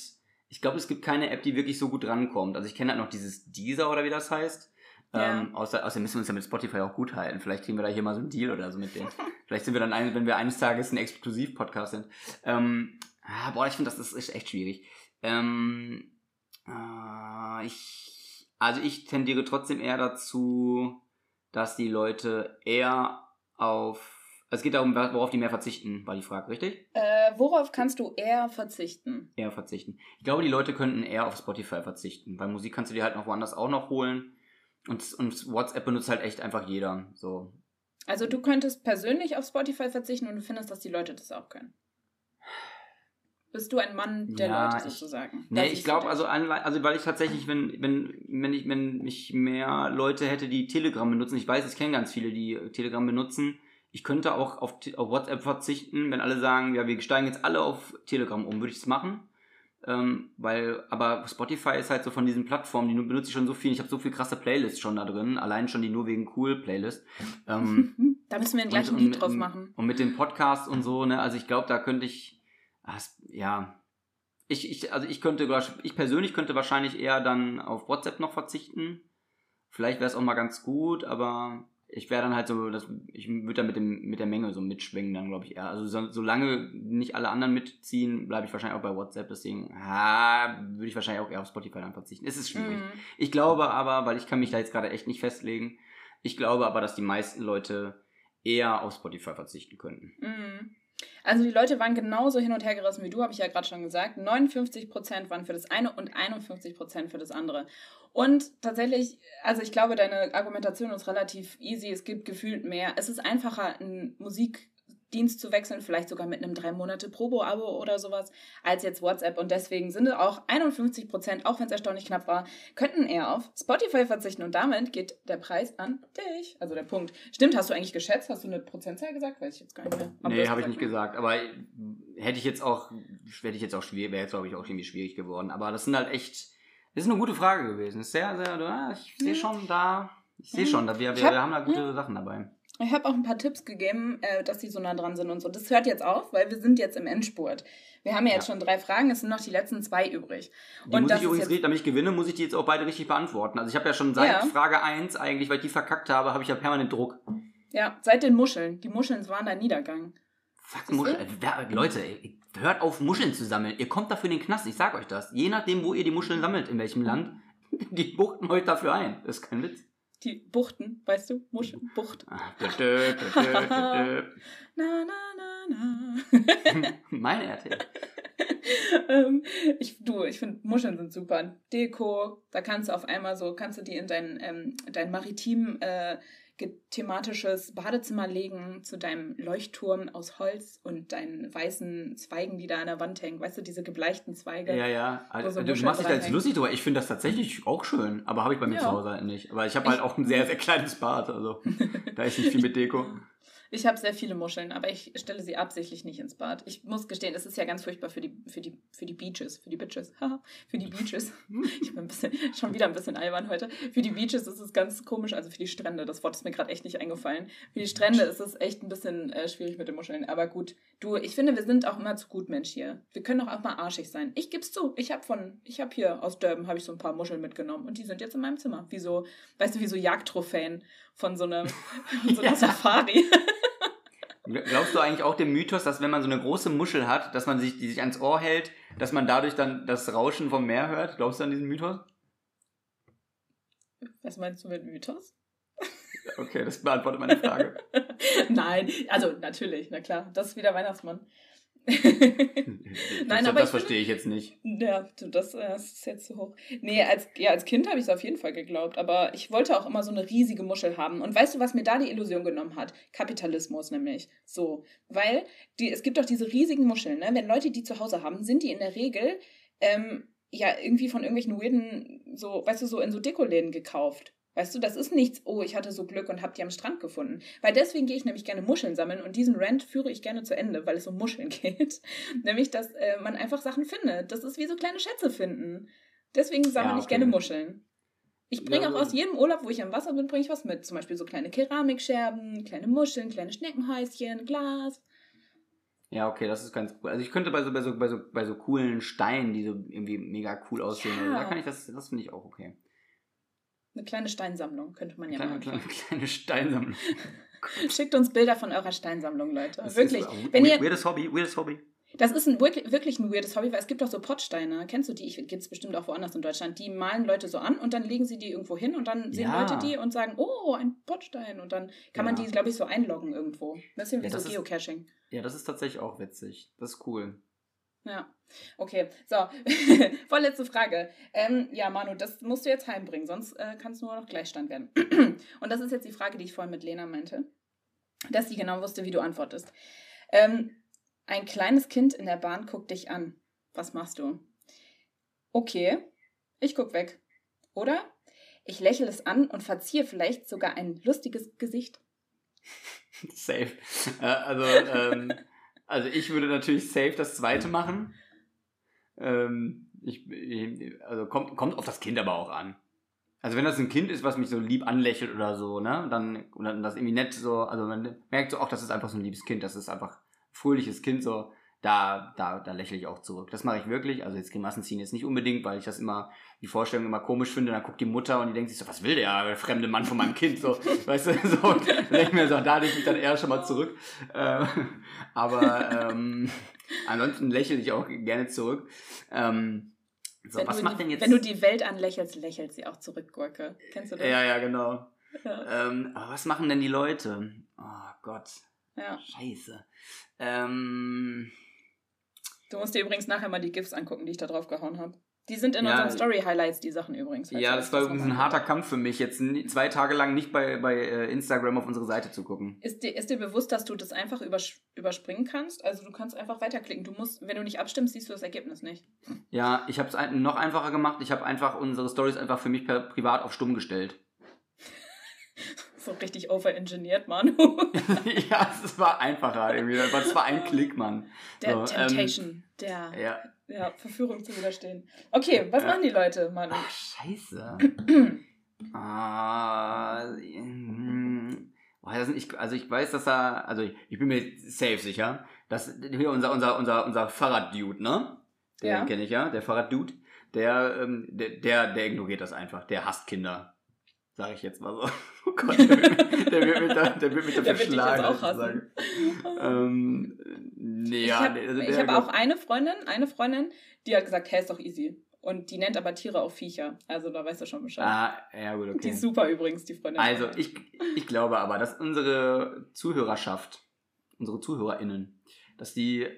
ich glaube, es gibt keine App, die wirklich so gut rankommt. Also ich kenne halt noch dieses Deezer oder wie das heißt. Ja. Ähm, außer, außerdem müssen wir uns ja mit Spotify auch gut halten. Vielleicht kriegen wir da hier mal so einen Deal oder so mit denen. Vielleicht sind wir dann, ein, wenn wir eines Tages ein Exklusiv-Podcast sind. Ähm, ah, boah, ich finde, das ist echt schwierig. Ähm, äh, ich, also ich tendiere trotzdem eher dazu, dass die Leute eher auf. Es geht darum, worauf die mehr verzichten, war die Frage, richtig? Äh, worauf kannst du eher verzichten? Eher verzichten. Ich glaube, die Leute könnten eher auf Spotify verzichten, weil Musik kannst du dir halt noch woanders auch noch holen. Und, und WhatsApp benutzt halt echt einfach jeder. So. Also du könntest persönlich auf Spotify verzichten und du findest, dass die Leute das auch können. Bist du ein Mann der ja, Leute sozusagen? Ich, nee, ich glaube, also, also weil ich tatsächlich, wenn, wenn, wenn ich, wenn ich mehr Leute hätte, die Telegram benutzen, ich weiß, ich kenne ganz viele, die Telegram benutzen, ich könnte auch auf, auf WhatsApp verzichten, wenn alle sagen, ja, wir steigen jetzt alle auf Telegram um, würde ich es machen. Ähm, weil, aber Spotify ist halt so von diesen Plattformen, die benutze ich schon so viel. Ich habe so viel krasse Playlists schon da drin, allein schon die nur wegen cool Playlist. Ähm, da müssen wir gleich ein Lied drauf machen. Und mit den Podcasts und so, ne, also ich glaube, da könnte ich, ja, ich, ich, also ich könnte, ich persönlich könnte wahrscheinlich eher dann auf WhatsApp noch verzichten. Vielleicht wäre es auch mal ganz gut, aber ich wäre dann halt so, dass ich würde dann mit dem mit der Menge so mitschwingen dann glaube ich eher. Also so, solange nicht alle anderen mitziehen, bleibe ich wahrscheinlich auch bei WhatsApp. Deswegen würde ich wahrscheinlich auch eher auf Spotify dann verzichten. Es ist schwierig. Mhm. Ich glaube aber, weil ich kann mich da jetzt gerade echt nicht festlegen. Ich glaube aber, dass die meisten Leute eher auf Spotify verzichten könnten. Mhm. Also die Leute waren genauso hin und her gerissen wie du, habe ich ja gerade schon gesagt. 59% waren für das eine und 51% für das andere. Und tatsächlich, also ich glaube, deine Argumentation ist relativ easy. Es gibt gefühlt mehr. Es ist einfacher, ein Musikdienst zu wechseln, vielleicht sogar mit einem drei Monate Probo-Abo oder sowas, als jetzt WhatsApp. Und deswegen sind es auch 51 Prozent, auch wenn es erstaunlich knapp war, könnten eher auf Spotify verzichten. Und damit geht der Preis an dich. Also der Punkt. Stimmt, hast du eigentlich geschätzt? Hast du eine Prozentzahl gesagt? Weiß ich jetzt gar nicht mehr. Aber nee, habe ich nicht gesagt. Aber hätte ich jetzt auch, hätte ich jetzt auch schwierig, wäre jetzt glaube ich auch irgendwie schwierig geworden. Aber das sind halt echt das ist eine gute Frage gewesen. Sehr, sehr, ich sehe schon da, ich sehe schon, da wir, wir, wir haben da gute ja. Sachen dabei. Ich habe auch ein paar Tipps gegeben, äh, dass die so nah dran sind und so. Das hört jetzt auf, weil wir sind jetzt im Endspurt. Wir haben ja jetzt ja. schon drei Fragen, es sind noch die letzten zwei übrig. Die und muss ich übrigens, jetzt... damit ich gewinne, muss ich die jetzt auch beide richtig beantworten. Also ich habe ja schon seit ja. Frage 1 eigentlich, weil ich die verkackt habe, habe ich ja permanent Druck. Ja, seit den Muscheln. Die Muscheln waren da Niedergang. Fuck, Muscheln. Leute, hört auf, Muscheln zu sammeln. Ihr kommt dafür in den Knast, ich sag euch das. Je nachdem, wo ihr die Muscheln sammelt, in welchem Land, die buchten euch dafür ein. Das ist kein Witz. Die Buchten, weißt du? Muscheln, Bucht. Ah, na, na, na, na. Meine RTL. ähm, ich, du, ich finde Muscheln sind super. Deko, da kannst du auf einmal so, kannst du die in dein, ähm, dein maritim äh, thematisches Badezimmer legen zu deinem Leuchtturm aus Holz und deinen weißen Zweigen, die da an der Wand hängen. Weißt du, diese gebleichten Zweige? Ja, ja. Also, du machst dich da jetzt lustig drüber. Ich finde das tatsächlich auch schön, aber habe ich bei mir ja. zu Hause halt nicht. Aber ich habe halt auch ein sehr, sehr kleines Bad. Also da ist nicht viel mit Deko. Ich habe sehr viele Muscheln, aber ich stelle sie absichtlich nicht ins Bad. Ich muss gestehen, es ist ja ganz furchtbar für die, für die, für die Beaches, für die Bitches. für die Beaches. Ich bin ein bisschen, schon wieder ein bisschen albern heute. Für die Beaches ist es ganz komisch, also für die Strände. Das Wort ist mir gerade echt nicht eingefallen. Für die Strände ist es echt ein bisschen äh, schwierig mit den Muscheln. Aber gut, du, ich finde, wir sind auch immer zu gut Mensch hier. Wir können doch auch mal arschig sein. Ich geb's zu. Ich habe von, ich habe hier aus Durban habe ich so ein paar Muscheln mitgenommen und die sind jetzt in meinem Zimmer. Wie so, weißt du, wie so Jagdtrophäen von so einem, von so einer ja. Safari. Glaubst du eigentlich auch dem Mythos, dass wenn man so eine große Muschel hat, dass man sich, die sich ans Ohr hält, dass man dadurch dann das Rauschen vom Meer hört? Glaubst du an diesen Mythos? Was meinst du mit Mythos? Okay, das beantwortet meine Frage. Nein, also natürlich, na klar, das ist wieder Weihnachtsmann. Nein, aber das verstehe ich jetzt nicht. Ja, das, äh, das, ist jetzt zu hoch. Nee, als, ja, als Kind habe ich es auf jeden Fall geglaubt, aber ich wollte auch immer so eine riesige Muschel haben. Und weißt du, was mir da die Illusion genommen hat? Kapitalismus nämlich. So, weil die, es gibt doch diese riesigen Muscheln, ne? Wenn Leute die zu Hause haben, sind die in der Regel ähm, ja irgendwie von irgendwelchen weirden, so, weißt du, so in so Dekoläden gekauft. Weißt du, das ist nichts, oh, ich hatte so Glück und hab die am Strand gefunden. Weil deswegen gehe ich nämlich gerne Muscheln sammeln und diesen Rant führe ich gerne zu Ende, weil es um Muscheln geht. nämlich, dass äh, man einfach Sachen findet. Das ist wie so kleine Schätze finden. Deswegen sammle ja, okay. ich gerne Muscheln. Ich bringe ja, auch aus jedem Urlaub, wo ich am Wasser bin, bringe ich was mit. Zum Beispiel so kleine Keramikscherben, kleine Muscheln, kleine Schneckenhäuschen, Glas. Ja, okay, das ist ganz cool. Also ich könnte bei so, bei so, bei so, bei so coolen Steinen, die so irgendwie mega cool aussehen, ja. da kann ich das, das finde ich auch okay. Eine kleine Steinsammlung könnte man ja kleine, mal. Kleine, kleine Steinsammlung. Schickt uns Bilder von eurer Steinsammlung, Leute. Das wirklich. Ist, Wenn ihr, weirdes Hobby, weirdes Hobby. Das ist ein, wirklich ein weirdes Hobby, weil es gibt auch so Pottsteine. Kennst du die? Gibt es bestimmt auch woanders in Deutschland. Die malen Leute so an und dann legen sie die irgendwo hin und dann sehen ja. Leute die und sagen, oh, ein Pottstein. Und dann kann ja. man die, glaube ich, so einloggen irgendwo. Das ist irgendwie ja, so Geocaching. Ist, ja, das ist tatsächlich auch witzig. Das ist cool. Ja. Okay, so, vorletzte Frage. Ähm, ja, Manu, das musst du jetzt heimbringen, sonst äh, kann es nur noch Gleichstand werden. Und das ist jetzt die Frage, die ich vorhin mit Lena meinte, dass sie genau wusste, wie du antwortest. Ähm, ein kleines Kind in der Bahn guckt dich an. Was machst du? Okay, ich guck weg. Oder? Ich lächle es an und verziehe vielleicht sogar ein lustiges Gesicht. Safe. Äh, also, ähm, also ich würde natürlich safe das zweite machen. Ähm, ich, also kommt, kommt auf das Kind aber auch an. Also wenn das ein Kind ist, was mich so lieb anlächelt oder so, ne, dann, und dann das irgendwie nett so, also man merkt so auch, das ist einfach so ein liebes Kind, das ist einfach ein fröhliches Kind, so, da, da, da lächle ich auch zurück. Das mache ich wirklich. Also jetzt Grimassen ziehen jetzt nicht unbedingt, weil ich das immer, die Vorstellung immer komisch finde. Dann guckt die Mutter und die denkt sich so, was will der, der fremde Mann von meinem Kind? So, weißt du, so, und ich mir so, da lege ich dann eher schon mal zurück. Äh, aber ähm, ansonsten lächle ich auch gerne zurück. Ähm, so, wenn was macht die, denn jetzt. Wenn du die Welt anlächelst, lächelt sie auch zurück, Gurke. Kennst du das? Ja, ja, genau. Ja. Ähm, aber was machen denn die Leute? Oh Gott. Ja. Scheiße. Ähm, du musst dir übrigens nachher mal die GIFs angucken, die ich da drauf gehauen habe. Die sind in ja, unseren Story-Highlights, die Sachen übrigens. Ja, das war übrigens ein harter Kampf für mich, jetzt zwei Tage lang nicht bei, bei äh, Instagram auf unsere Seite zu gucken. Ist dir, ist dir bewusst, dass du das einfach übers überspringen kannst? Also du kannst einfach weiterklicken. Du musst, wenn du nicht abstimmst, siehst du das Ergebnis nicht. Ja, ich habe es noch einfacher gemacht. Ich habe einfach unsere Stories einfach für mich per, privat auf stumm gestellt. so richtig overengineert, Manu. ja, es war einfacher irgendwie. Das war zwar ein Klick, Mann. Der so, Temptation, ähm, der ja. ja, Verführung zu widerstehen. Okay, was ja. machen die Leute, Manu? Ach, scheiße. ah, ich, also ich weiß, dass er, also ich, ich bin mir safe sicher, dass hier unser, unser, unser, unser Fahrraddude, ne? Den ja. kenne ich ja, der Fahrraddude, der, ähm, der, der, der ignoriert das einfach. Der hasst Kinder. Sag ich jetzt mal so. Oh Gott, der wird, der wird mich da, der wird mich da verschlagen. Auch hassen. ähm, nee, ich habe also hab auch eine Freundin, eine Freundin, die hat gesagt, hey, ist doch easy. Und die nennt aber Tiere auch Viecher. Also da weißt du schon Bescheid. Ah, ja gut, okay. Die ist super übrigens, die Freundin. Also ich, ich glaube aber, dass unsere Zuhörerschaft, unsere ZuhörerInnen, dass die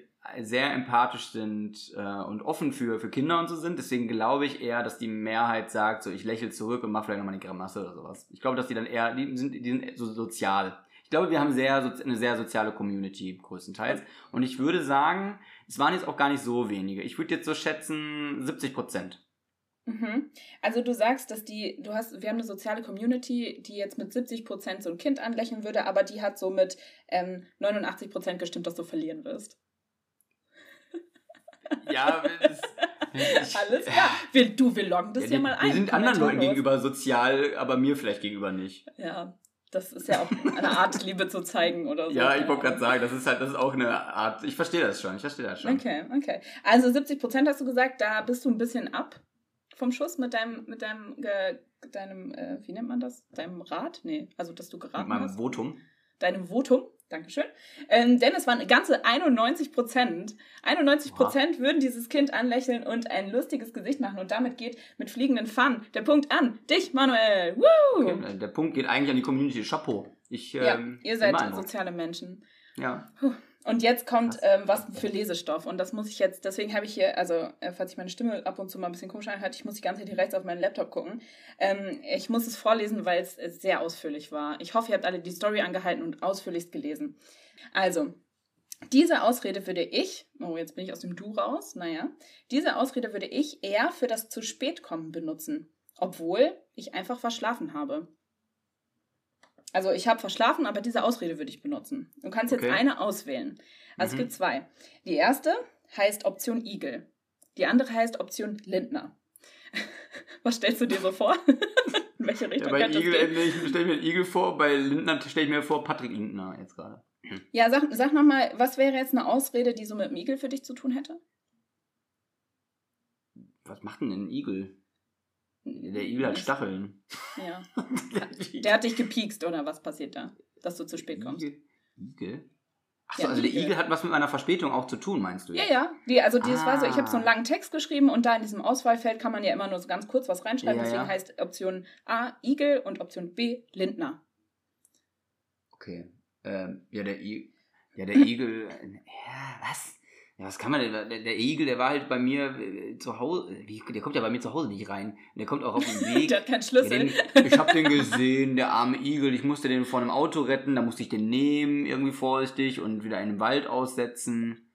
sehr empathisch sind äh, und offen für, für Kinder und so sind. Deswegen glaube ich eher, dass die Mehrheit sagt, so ich lächle zurück und mache vielleicht nochmal eine Grimasse oder sowas. Ich glaube, dass die dann eher, die sind, die sind so sozial. Ich glaube, wir haben sehr, eine sehr soziale Community größtenteils. Und ich würde sagen, es waren jetzt auch gar nicht so wenige. Ich würde jetzt so schätzen 70 Prozent. Mhm. Also du sagst, dass die, du hast, wir haben eine soziale Community, die jetzt mit 70 Prozent so ein Kind anlächeln würde, aber die hat so mit ähm, 89 Prozent gestimmt, dass du verlieren wirst. Ja, das, ich, Alles klar. Wir, du, wir loggen das ja, hier mal ein. Wir sind anderen Leuten gegenüber sozial, aber mir vielleicht gegenüber nicht. Ja, das ist ja auch eine Art, Liebe zu zeigen oder so. Ja, ich wollte gerade sagen, das ist halt, das ist auch eine Art, ich verstehe das schon, ich verstehe das schon. Okay, okay. Also 70 Prozent hast du gesagt, da bist du ein bisschen ab vom Schuss mit deinem, mit deinem, deinem, äh, wie nennt man das? Deinem Rat? Nee, also dass du geraten. Mit meinem hast. Votum. Deinem Votum. Dankeschön. Ähm, denn es waren ganze 91 Prozent. 91 Prozent würden dieses Kind anlächeln und ein lustiges Gesicht machen. Und damit geht mit fliegenden Fun der Punkt an dich, Manuel. Woo! Okay, der Punkt geht eigentlich an die Community. Chapeau. Ich, ja, ähm, ihr seid soziale Menschen. Ja. Puh. Und jetzt kommt ähm, was für Lesestoff. Und das muss ich jetzt, deswegen habe ich hier, also äh, falls ich meine Stimme ab und zu mal ein bisschen komisch anhört, ich muss die ganze Zeit hier rechts auf meinen Laptop gucken. Ähm, ich muss es vorlesen, weil es sehr ausführlich war. Ich hoffe, ihr habt alle die Story angehalten und ausführlichst gelesen. Also, diese Ausrede würde ich, oh, jetzt bin ich aus dem Du raus, naja, diese Ausrede würde ich eher für das zu spät kommen benutzen, obwohl ich einfach verschlafen habe. Also ich habe verschlafen, aber diese Ausrede würde ich benutzen. Du kannst jetzt okay. eine auswählen. Also mhm. es gibt zwei. Die erste heißt Option Igel. Die andere heißt Option Lindner. Was stellst du dir so vor? In welche Richtung ja, bei Igel, Ich stelle mir Igel vor, bei Lindner stelle ich mir vor Patrick Lindner jetzt gerade. Ja, sag, sag nochmal, was wäre jetzt eine Ausrede, die so mit dem Igel für dich zu tun hätte? Was macht denn ein Igel? Der Igel hat Stacheln. Ja. Der hat dich gepiekst, oder was passiert da? Dass du zu spät kommst. Igel? Igel? Achso, ja, also der Igel hat was mit meiner Verspätung auch zu tun, meinst du? Jetzt? Ja, ja. Die, also das ah. war so, ich habe so einen ah. langen Text geschrieben und da in diesem Auswahlfeld kann man ja immer nur so ganz kurz was reinschreiben. Ja, Deswegen ja. heißt Option A Igel und Option B Lindner. Okay. Ähm, ja, der Igel. Ja, der Igel. ja, was? Ja, was kann man denn? Der, der Igel, der war halt bei mir äh, zu Hause. Wie, der kommt ja bei mir zu Hause nicht rein. Der kommt auch auf den Weg. der hat keinen Schlüssel. Ja, den, ich hab den gesehen, der arme Igel. Ich musste den vor einem Auto retten. Da musste ich den nehmen, irgendwie vorsichtig und wieder in den Wald aussetzen.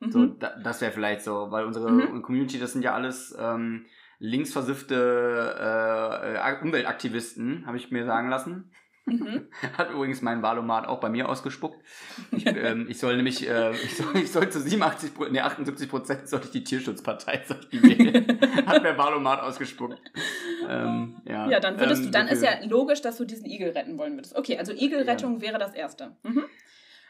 Mhm. So, da, das wäre vielleicht so, weil unsere mhm. Community, das sind ja alles ähm, linksversiffte äh, Umweltaktivisten, habe ich mir sagen lassen. Mhm. Hat übrigens mein Wahlomat auch bei mir ausgespuckt. Ich, ähm, ich soll nämlich, äh, ich, soll, ich soll zu 87, nee, 78 Prozent sollte ich die Tierschutzpartei soll ich die wählen. Hat mein Wahlomat ausgespuckt. Ähm, ja. ja, dann würdest du, ähm, dann ist ja logisch, dass du diesen Igel retten wollen würdest. Okay, also Igelrettung ja. wäre das Erste. Mhm.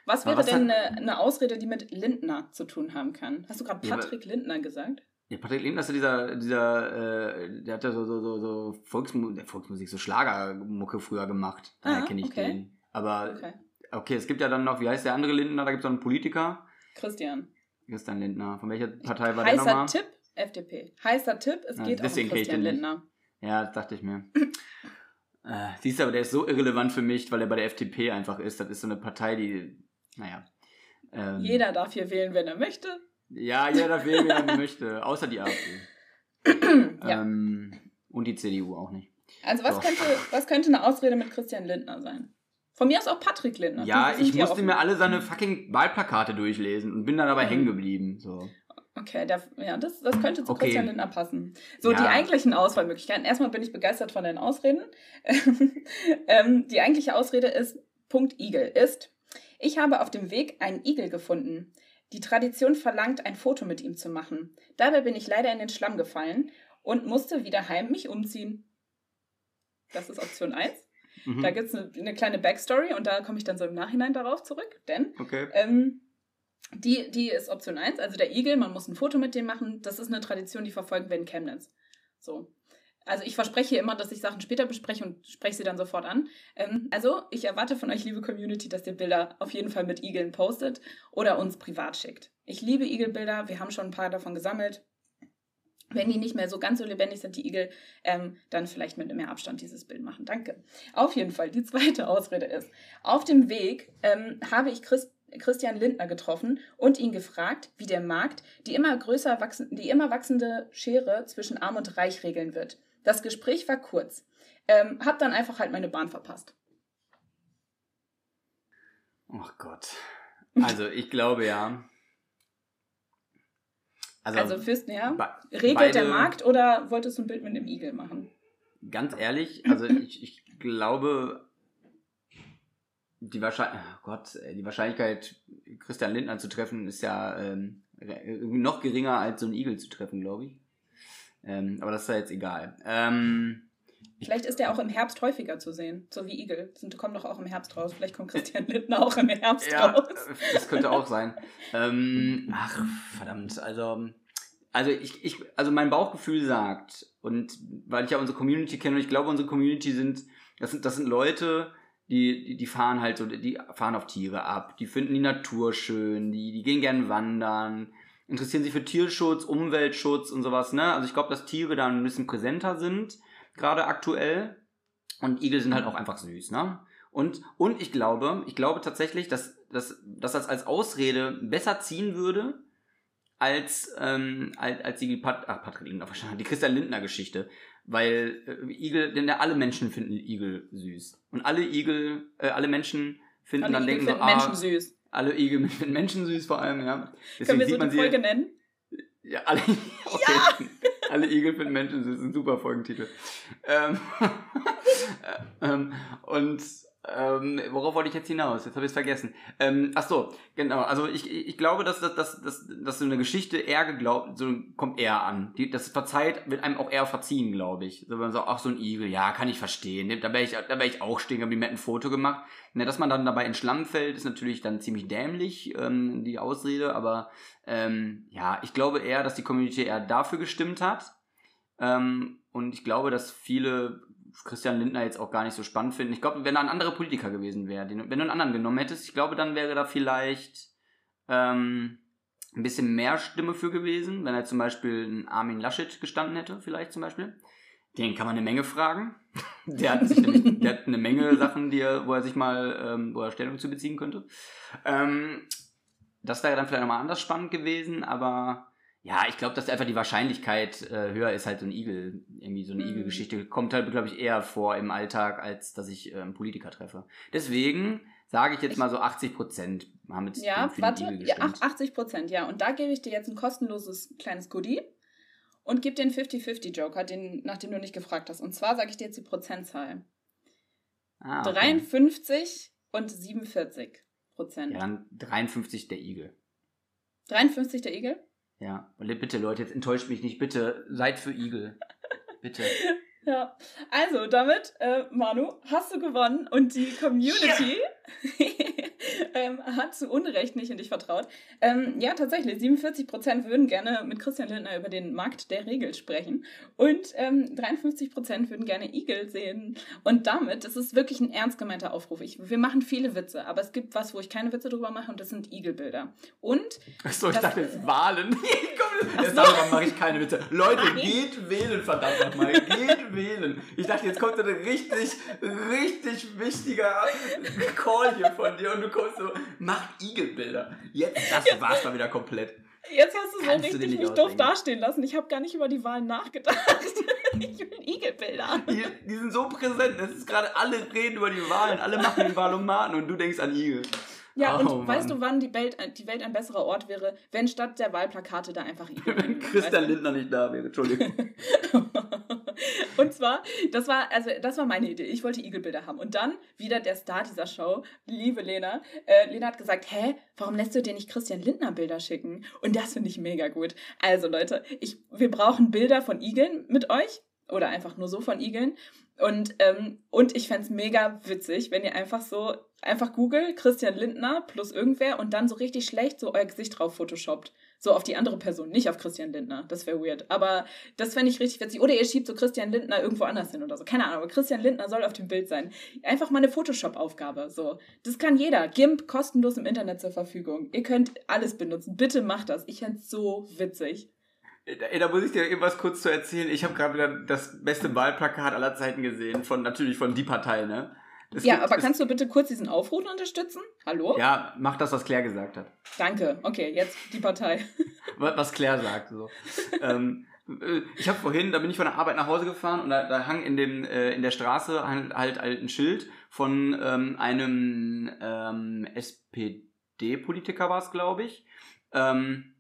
Was wäre was denn eine, eine, Ausrede, die mit Lindner zu tun haben kann? Hast du gerade Patrick ja, Lindner gesagt? Ja, Patrick Lindner ist ja dieser, dieser, äh, der hat ja so, so, so, so Volksmu Volksmusik, so Schlagermucke früher gemacht. Daher ah, kenne ich okay. den. Aber okay. okay, es gibt ja dann noch, wie heißt der andere Lindner? Da gibt es noch einen Politiker. Christian. Christian Lindner. Von welcher Partei war Heißer der nochmal? Tipp, FDP. Heißer Tipp, es ja, geht auch um Christian Lindner. Ja, das dachte ich mir. äh, siehst du, aber der ist so irrelevant für mich, weil er bei der FDP einfach ist. Das ist so eine Partei, die, naja. Ähm, Jeder darf hier wählen, wenn er möchte. Ja, jeder darf wählen, wenn er möchte. Außer die AfD. ja. ähm, und die CDU auch nicht. Also was könnte, was könnte eine Ausrede mit Christian Lindner sein? Von mir aus auch Patrick Lindner. Ja, ich musste mir alle seine fucking Wahlplakate durchlesen und bin dann dabei mhm. hängen geblieben. So. Okay, der, ja, das, das könnte zu okay. Christian Lindner passen. So, ja. die eigentlichen Auswahlmöglichkeiten. Erstmal bin ich begeistert von den Ausreden. ähm, die eigentliche Ausrede ist, Punkt Igel ist, ich habe auf dem Weg einen Igel gefunden. Die Tradition verlangt, ein Foto mit ihm zu machen. Dabei bin ich leider in den Schlamm gefallen und musste wieder heim mich umziehen. Das ist Option 1. Mhm. Da gibt es eine, eine, kleine Backstory und da komme ich dann so im Nachhinein darauf zurück, denn okay. ähm, die, die ist Option 1, also der Igel, man muss ein Foto mit dem machen. Das ist eine Tradition, die verfolgen wir in Chemnitz. So. Also ich verspreche immer, dass ich Sachen später bespreche und spreche sie dann sofort an. Ähm, also ich erwarte von euch, liebe Community, dass ihr Bilder auf jeden Fall mit Igeln postet oder uns privat schickt. Ich liebe Igelbilder, wir haben schon ein paar davon gesammelt. Wenn die nicht mehr so ganz so lebendig sind, die Igel, ähm, dann vielleicht mit mehr Abstand dieses Bild machen. Danke. Auf jeden Fall, die zweite Ausrede ist, auf dem Weg ähm, habe ich Christ Christian Lindner getroffen und ihn gefragt, wie der Markt die immer größer wachsende, die immer wachsende Schere zwischen Arm und Reich regeln wird. Das Gespräch war kurz. Ähm, hab dann einfach halt meine Bahn verpasst. Ach Gott. Also ich glaube ja. Also, also Fürsten, ja. Regelt beide, der Markt oder wolltest du ein Bild mit einem Igel machen? Ganz ehrlich, also ich, ich glaube, die, Wahrscheinlich oh Gott, die Wahrscheinlichkeit, Christian Lindner zu treffen, ist ja ähm, noch geringer als so ein Igel zu treffen, glaube ich. Ähm, aber das ist ja jetzt egal. Ähm, Vielleicht ist er auch im Herbst häufiger zu sehen, so wie Igel. Die kommen doch auch im Herbst raus. Vielleicht kommt Christian Lindner auch im Herbst ja, raus. Das könnte auch sein. Ähm, ach, verdammt. Also, also, ich, ich, also mein Bauchgefühl sagt, und weil ich ja unsere Community kenne und ich glaube, unsere Community sind, das sind, das sind Leute, die, die, die fahren halt so, die fahren auf Tiere ab, die finden die Natur schön, die, die gehen gern wandern, interessieren sich für Tierschutz, Umweltschutz und sowas, ne? Also ich glaube, dass Tiere da ein bisschen präsenter sind, gerade aktuell. Und Igel sind halt auch einfach süß, ne? Und, und ich glaube, ich glaube tatsächlich, dass, dass, dass das als Ausrede besser ziehen würde, als, ähm, als, als die Pat ach, Patrick Lindner die Christian Lindner Geschichte. Weil äh, Igel, denn alle Menschen finden Igel süß. Und alle Igel, äh, alle Menschen finden alle dann Igel denken finden so, ah, Menschen süß. Alle Igel finden Menschen süß vor allem, ja. Deswegen Können wir so die Folge nennen? Ja, alle, okay. ja! alle Igel finden Menschen süß, ein super Folgentitel. Ähm, ähm, und ähm, worauf wollte ich jetzt hinaus? Jetzt habe ich es vergessen. Ähm, ach so, genau. Also ich, ich glaube, dass, dass, dass, dass, dass so eine Geschichte eher geglaubt, so kommt eher an. Die, das verzeiht, wird einem auch eher verziehen, glaube ich. So, wenn man sagt, ach so ein Igel, ja, kann ich verstehen. Da wäre ich, da wär ich auch stehen, habe mir ein Foto gemacht. Na, dass man dann dabei in Schlamm fällt, ist natürlich dann ziemlich dämlich, ähm, die Ausrede. Aber ähm, ja, ich glaube eher, dass die Community eher dafür gestimmt hat. Ähm, und ich glaube, dass viele Christian Lindner jetzt auch gar nicht so spannend finden. Ich glaube, wenn er ein anderer Politiker gewesen wäre, wenn du einen anderen genommen hättest, ich glaube, dann wäre da vielleicht ähm, ein bisschen mehr Stimme für gewesen, wenn er zum Beispiel einen Armin Laschet gestanden hätte, vielleicht zum Beispiel. Den kann man eine Menge fragen. Der hat, sich nämlich, der hat eine Menge Sachen, die er, wo er sich mal, ähm, wo er Stellung zu beziehen könnte. Ähm, das wäre dann vielleicht nochmal anders spannend gewesen, aber ja, ich glaube, dass einfach die Wahrscheinlichkeit äh, höher ist, halt so ein Igel, irgendwie so eine mm. Igel-Geschichte kommt halt, glaube ich, eher vor im Alltag, als dass ich äh, einen Politiker treffe. Deswegen sage ich jetzt mal so 80 Prozent haben jetzt ja, für warte, Igel gestimmt. Ja, 80 Prozent, ja. Und da gebe ich dir jetzt ein kostenloses kleines Goodie und gebe den 50-50-Joker, den, nach dem du nicht gefragt hast. Und zwar sage ich dir jetzt die Prozentzahl. Ah, okay. 53 und 47 Prozent. Ja, dann 53 der Igel. 53 der Igel? Ja, und bitte Leute, jetzt enttäuscht mich nicht, bitte seid für Igel. Bitte. Ja, also damit, äh, Manu, hast du gewonnen und die Community ja. ähm, hat zu Unrecht nicht in dich vertraut. Ähm, ja, tatsächlich, 47% würden gerne mit Christian Lindner über den Markt der Regel sprechen und ähm, 53% würden gerne Igel sehen. Und damit, das ist wirklich ein ernst gemeinter Aufruf. Ich, wir machen viele Witze, aber es gibt was, wo ich keine Witze drüber mache und das sind Igelbilder. Und. Achso, ich das, dachte jetzt Wahlen. jetzt darüber mache ich keine Witze. Leute, Nein. geht wählen, verdammt nochmal. Geht wählen. Ich dachte, jetzt kommt ein richtig, richtig wichtiger Call hier von dir und du kommst so, macht Igelbilder. Jetzt, das war's mal wieder komplett. Jetzt hast du so Kannst richtig mich ausdenken. doof dastehen lassen. Ich habe gar nicht über die Wahlen nachgedacht. ich will Igelbilder. Die, die sind so präsent. Es ist gerade alle reden über die Wahlen, alle machen den Wahlomaten und du denkst an Igel. Ja, oh, und Mann. weißt du, wann die Welt, die Welt ein besserer Ort wäre, wenn statt der Wahlplakate da einfach Igel Wenn Christian du? Lindner nicht da wäre, Entschuldigung. und zwar, das war, also das war meine Idee. Ich wollte Igelbilder haben. Und dann wieder der Star dieser Show, liebe Lena. Äh, Lena hat gesagt, hä, warum lässt du dir nicht Christian Lindner Bilder schicken? Und das finde ich mega gut. Also Leute, ich, wir brauchen Bilder von Igeln mit euch oder einfach nur so von Igeln. Und, ähm, und ich fände es mega witzig, wenn ihr einfach so, einfach Google Christian Lindner plus irgendwer und dann so richtig schlecht so euer Gesicht drauf photoshoppt. So auf die andere Person, nicht auf Christian Lindner. Das wäre weird. Aber das fände ich richtig witzig. Oder ihr schiebt so Christian Lindner irgendwo anders hin oder so. Keine Ahnung, aber Christian Lindner soll auf dem Bild sein. Einfach mal eine Photoshop-Aufgabe. So. Das kann jeder. GIMP kostenlos im Internet zur Verfügung. Ihr könnt alles benutzen. Bitte macht das. Ich fände es so witzig. Ey, da muss ich dir irgendwas kurz zu erzählen. Ich habe gerade wieder das beste Wahlplakat aller Zeiten gesehen, von natürlich von die Partei, ne? Es ja, gibt, aber kannst du bitte kurz diesen Aufruf unterstützen? Hallo? Ja, mach das, was Claire gesagt hat. Danke. Okay, jetzt die Partei. was Claire sagt. So. ähm, äh, ich habe vorhin, da bin ich von der Arbeit nach Hause gefahren und da, da hang in, dem, äh, in der Straße halt, halt, halt ein Schild von ähm, einem ähm, SPD-Politiker war es, glaube ich. Ähm,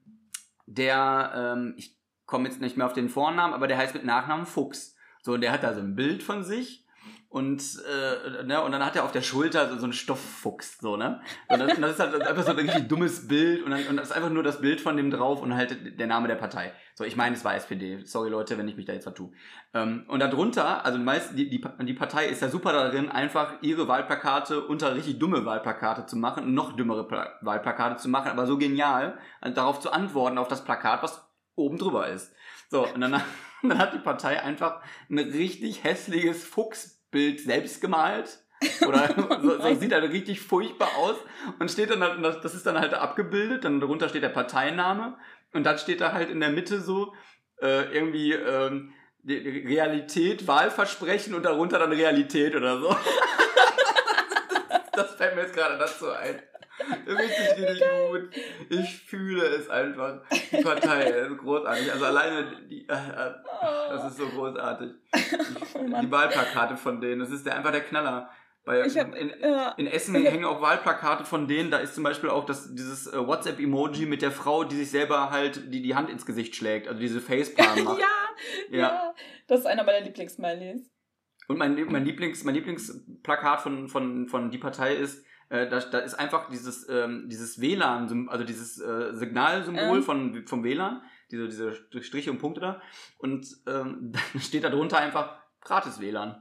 der, ähm, ich komme jetzt nicht mehr auf den Vornamen, aber der heißt mit Nachnamen Fuchs. So, und der hat da so ein Bild von sich und, äh, ne, und dann hat er auf der Schulter so, so einen Stofffuchs, so, ne? Und das, und das ist halt einfach so ein richtig dummes Bild und, dann, und das ist einfach nur das Bild von dem drauf und halt der Name der Partei. So, ich meine, es war SPD. Sorry Leute, wenn ich mich da jetzt vertue. Ähm, und darunter, also meist, die, die, die Partei ist ja super darin, einfach ihre Wahlplakate unter richtig dumme Wahlplakate zu machen, noch dümmere Pla Wahlplakate zu machen, aber so genial, darauf zu antworten auf das Plakat, was oben drüber ist. So, und dann, dann hat die Partei einfach ein richtig hässliches Fuchs Bild selbst gemalt. Oder so, so sieht halt richtig furchtbar aus. Und steht dann halt, das ist dann halt abgebildet, dann darunter steht der Parteiname. Und dann steht da halt in der Mitte so äh, irgendwie ähm, die Realität, Wahlversprechen und darunter dann Realität oder so. das fällt mir jetzt gerade dazu ein. Richtig, richtig gut. Ich fühle es einfach. Die Partei ist großartig. Also alleine die, äh, äh, das ist so großartig. Oh die Wahlplakate von denen, das ist der, einfach der Knaller. Bei, hab, in, äh, in, Essen hängen auch Wahlplakate von denen, da ist zum Beispiel auch das, dieses äh, WhatsApp-Emoji mit der Frau, die sich selber halt die, die Hand ins Gesicht schlägt, also diese Facepalm macht. ja, ja, ja, das ist einer meiner Lieblings-Smileys. Und mein, mein, Lieblings, mein Lieblingsplakat von, von, von Die Partei ist, äh, da, da ist einfach dieses, ähm, dieses WLAN, also dieses äh, Signalsymbol ähm. von, vom WLAN, diese, diese Striche und Punkte da. Und ähm, dann steht da drunter einfach gratis WLAN.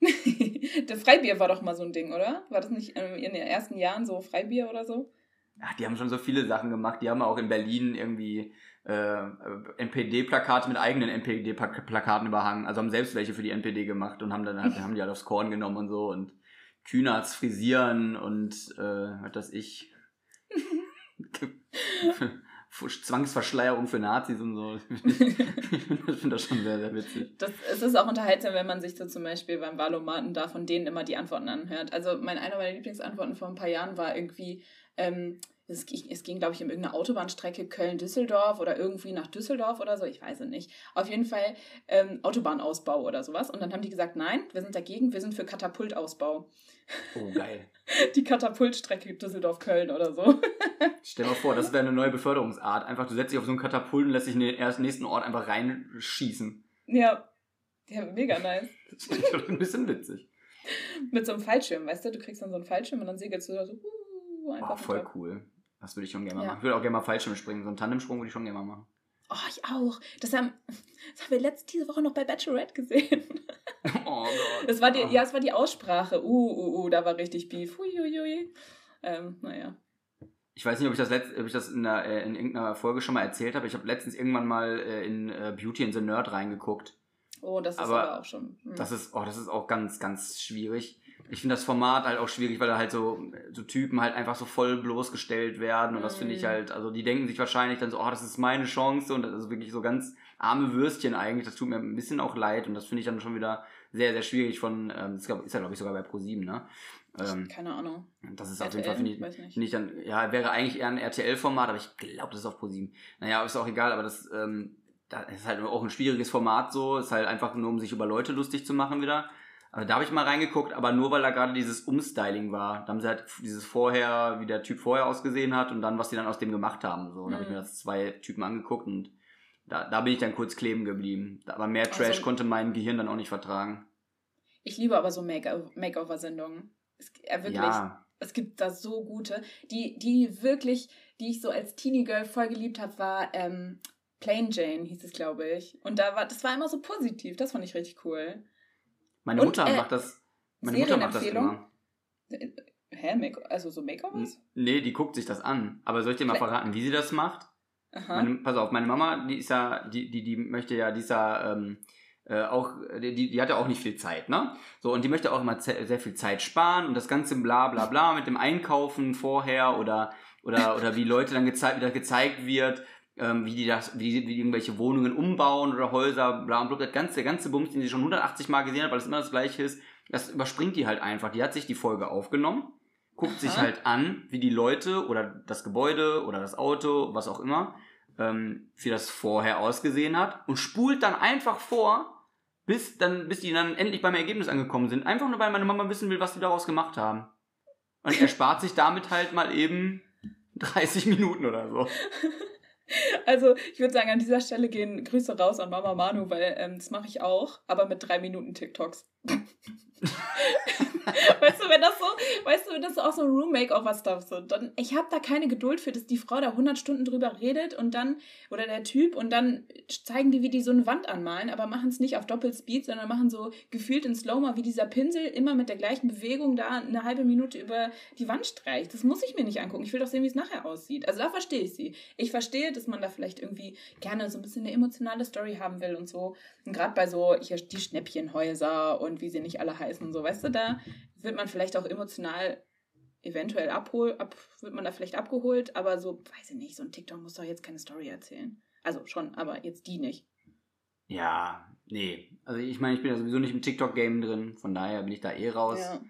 das Freibier war doch mal so ein Ding, oder? War das nicht in den ersten Jahren so Freibier oder so? Ja, die haben schon so viele Sachen gemacht. Die haben auch in Berlin irgendwie äh, NPD-Plakate mit eigenen NPD-Plakaten überhangen. Also haben selbst welche für die NPD gemacht und haben dann halt, haben die halt aufs Korn genommen und so. Und Kühnerts frisieren und äh, was das ich. Zwangsverschleierung für Nazis und so. ich finde das schon sehr, sehr witzig. Das, es ist auch unterhaltsam, wenn man sich so zum Beispiel beim Wahlomaten da von denen immer die Antworten anhört. Also mein, einer meiner Lieblingsantworten vor ein paar Jahren war irgendwie, ähm, es, es ging, glaube ich, um irgendeine Autobahnstrecke Köln-Düsseldorf oder irgendwie nach Düsseldorf oder so, ich weiß es nicht. Auf jeden Fall ähm, Autobahnausbau oder sowas. Und dann haben die gesagt, nein, wir sind dagegen, wir sind für Katapultausbau. Oh, geil. Die Katapultstrecke Düsseldorf-Köln oder so. Stell dir mal vor, das wäre eine neue Beförderungsart. Einfach, du setzt dich auf so einen Katapult und lässt dich in den ersten nächsten Ort einfach reinschießen. Ja. Ja, mega nice. Das ist schon ein bisschen witzig. Mit so einem Fallschirm, weißt du? Du kriegst dann so einen Fallschirm und dann segelst du da so uh, einfach. Oh, voll cool. Das würde ich schon gerne ja. machen. Ich würde auch gerne mal Fallschirm springen. So einen Tandemsprung würde ich schon gerne mal machen. Oh, ich auch. Das haben, das haben wir letzte diese Woche noch bei Bachelorette gesehen. Oh Gott. Das war die, ja, es war die Aussprache. Uh, uh, uh, da war richtig Beef. Uiuiui. Ähm, naja. Ich weiß nicht, ob ich das, letzt, ob ich das in, einer, äh, in irgendeiner Folge schon mal erzählt habe. Ich habe letztens irgendwann mal äh, in äh, Beauty and the Nerd reingeguckt. Oh, das ist aber, aber auch schon. Hm. Das, ist, oh, das ist auch ganz, ganz schwierig. Ich finde das Format halt auch schwierig, weil da halt so, so Typen halt einfach so voll bloßgestellt werden. Und das finde ich hm. halt, also die denken sich wahrscheinlich dann so, oh, das ist meine Chance. Und das ist wirklich so ganz arme Würstchen eigentlich. Das tut mir ein bisschen auch leid. Und das finde ich dann schon wieder sehr, sehr schwierig von, ähm, ist ja glaube ich sogar bei ProSieben, ne? Ähm, Keine Ahnung. Das ist RTL, auf jeden Fall, finde ich, find ich dann, ja, wäre eigentlich eher ein RTL-Format, aber ich glaube, das ist auf ProSieben. Naja, ist auch egal, aber das, ähm, das ist halt auch ein schwieriges Format so, ist halt einfach nur, um sich über Leute lustig zu machen wieder. Also da habe ich mal reingeguckt, aber nur weil da gerade dieses Umstyling war. Da haben sie halt dieses vorher, wie der Typ vorher ausgesehen hat und dann, was sie dann aus dem gemacht haben. So, mhm. da habe ich mir das zwei Typen angeguckt und da, da bin ich dann kurz kleben geblieben. Aber mehr Trash also, konnte mein Gehirn dann auch nicht vertragen. Ich liebe aber so Makeover-Sendungen. Es, äh, wirklich, ja. es gibt da so gute. Die, die wirklich, die ich so als Teenie-Girl voll geliebt habe, war ähm, Plain Jane, hieß es, glaube ich. Und da war, das war immer so positiv. Das fand ich richtig cool. Meine Mutter Und, äh, macht das. Meine Mutter macht das immer. Hä? Make also so Makeovers? Nee, die guckt sich das an. Aber soll ich dir mal verraten, wie sie das macht? Meine, pass auf, meine Mama, die ist ja, die, die, die möchte ja dieser, ähm, äh, auch, die, die hat ja auch nicht viel Zeit, ne? So, und die möchte auch immer sehr viel Zeit sparen und das ganze bla bla bla mit dem Einkaufen vorher oder, oder, oder wie Leute dann gezeigt, wieder gezeigt wird, ähm, wie die das, wie, wie die irgendwelche Wohnungen umbauen oder Häuser, bla und bla, das ganze, der ganze Bums, den sie schon 180 Mal gesehen hat, weil es immer das gleiche ist, das überspringt die halt einfach. Die hat sich die Folge aufgenommen, guckt Aha. sich halt an, wie die Leute oder das Gebäude oder das Auto, was auch immer, ähm, wie das vorher ausgesehen hat und spult dann einfach vor, bis, dann, bis die dann endlich beim Ergebnis angekommen sind. Einfach nur, weil meine Mama wissen will, was die daraus gemacht haben. Und er spart sich damit halt mal eben 30 Minuten oder so. Also ich würde sagen, an dieser Stelle gehen Grüße raus an Mama Manu, weil ähm, das mache ich auch, aber mit drei Minuten TikToks. weißt du, wenn das so, weißt du, wenn das so auch so ein Room-Makeover-Stuff so, dann, ich habe da keine Geduld für, dass die Frau da 100 Stunden drüber redet und dann, oder der Typ, und dann zeigen die, wie die so eine Wand anmalen, aber machen es nicht auf Doppelspeed, sondern machen so gefühlt in Slow-Mo, wie dieser Pinsel immer mit der gleichen Bewegung da eine halbe Minute über die Wand streicht. Das muss ich mir nicht angucken. Ich will doch sehen, wie es nachher aussieht. Also da verstehe ich sie. Ich verstehe, dass man da vielleicht irgendwie gerne so ein bisschen eine emotionale Story haben will und so. Und gerade bei so hier die Schnäppchenhäuser und wie sie nicht alle heißen und so, weißt du, da wird man vielleicht auch emotional eventuell abhol, ab, wird man da vielleicht abgeholt, aber so, weiß ich nicht, so ein TikTok muss doch jetzt keine Story erzählen. Also schon, aber jetzt die nicht. Ja, nee. Also ich meine, ich bin ja sowieso nicht im TikTok-Game drin, von daher bin ich da eh raus. Ja.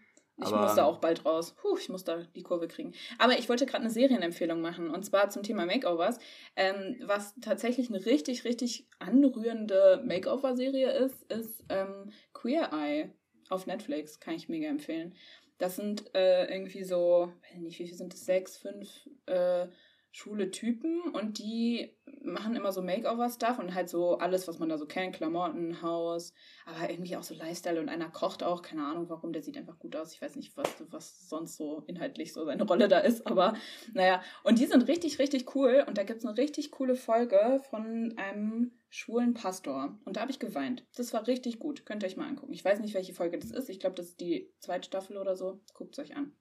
Ich muss da auch bald raus. Puh, ich muss da die Kurve kriegen. Aber ich wollte gerade eine Serienempfehlung machen und zwar zum Thema Makeovers. Ähm, was tatsächlich eine richtig, richtig anrührende Makeover-Serie ist, ist ähm, Queer Eye auf Netflix. Kann ich mega empfehlen. Das sind äh, irgendwie so, weiß nicht, wie viel sind das? Sechs, fünf äh, schwule Typen und die machen immer so Makeover-Stuff und halt so alles, was man da so kennt, Klamotten, Haus, aber irgendwie auch so Lifestyle und einer kocht auch, keine Ahnung warum, der sieht einfach gut aus. Ich weiß nicht, was, was sonst so inhaltlich so seine Rolle da ist, aber naja. Und die sind richtig, richtig cool und da gibt es eine richtig coole Folge von einem schwulen Pastor und da habe ich geweint. Das war richtig gut, könnt ihr euch mal angucken. Ich weiß nicht, welche Folge das ist, ich glaube, das ist die zweite Staffel oder so. Guckt es euch an.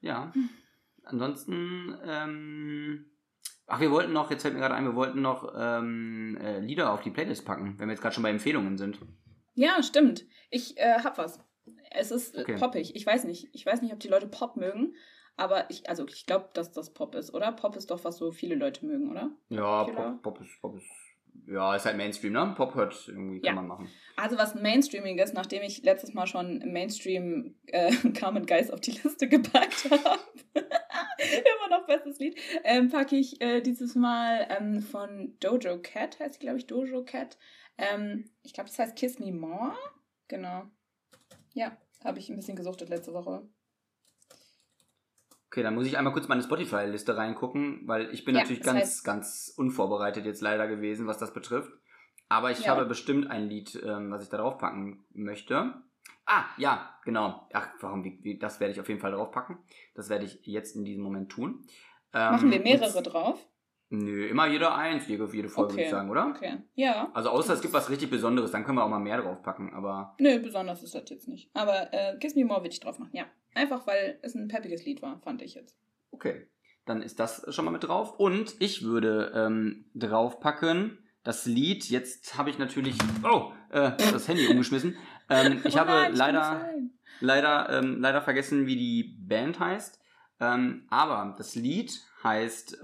Ja. Ansonsten, ähm, ach, wir wollten noch, jetzt fällt mir gerade ein, wir wollten noch ähm, äh, Lieder auf die Playlist packen, wenn wir jetzt gerade schon bei Empfehlungen sind. Ja, stimmt. Ich äh, hab was. Es ist äh, okay. poppig. Ich weiß nicht. Ich weiß nicht, ob die Leute Pop mögen, aber ich, also ich glaube, dass das Pop ist, oder? Pop ist doch, was so viele Leute mögen, oder? Ja, Pop, Pop, ist, Pop ist ja, ist halt Mainstream, ne? Pop hört irgendwie, kann ja. man machen. Also was Mainstreaming ist, nachdem ich letztes Mal schon Mainstream äh, Carmen Geist auf die Liste gepackt habe, immer noch bestes Lied, ähm, packe ich äh, dieses Mal ähm, von Dojo Cat, heißt sie, glaube ich, Dojo Cat. Ähm, ich glaube, das heißt Kiss Me More. Genau. Ja, habe ich ein bisschen gesuchtet letzte Woche. Okay, dann muss ich einmal kurz meine Spotify-Liste reingucken, weil ich bin ja, natürlich ganz, heißt... ganz unvorbereitet jetzt leider gewesen, was das betrifft. Aber ich ja. habe bestimmt ein Lied, ähm, was ich da drauf packen möchte. Ah, ja, genau. Ach, warum? Wie, wie, das werde ich auf jeden Fall draufpacken. Das werde ich jetzt in diesem Moment tun. Ähm, Machen wir mehrere drauf? Nö, immer jeder eins, jede, jede Folge, okay. würde ich sagen, oder? Okay, ja. Also außer es gibt was richtig Besonderes, dann können wir auch mal mehr draufpacken, aber... Nö, besonders ist das jetzt nicht. Aber äh, Kiss Me More will ich drauf machen, ja. Einfach, weil es ein peppiges Lied war, fand ich jetzt. Okay, dann ist das schon mal mit drauf. Und ich würde ähm, draufpacken das Lied, jetzt habe ich natürlich... Oh, äh, das Handy umgeschmissen. Ähm, ich oh habe nein, leider, leider, ähm, leider vergessen, wie die Band heißt. Ähm, aber das Lied heißt...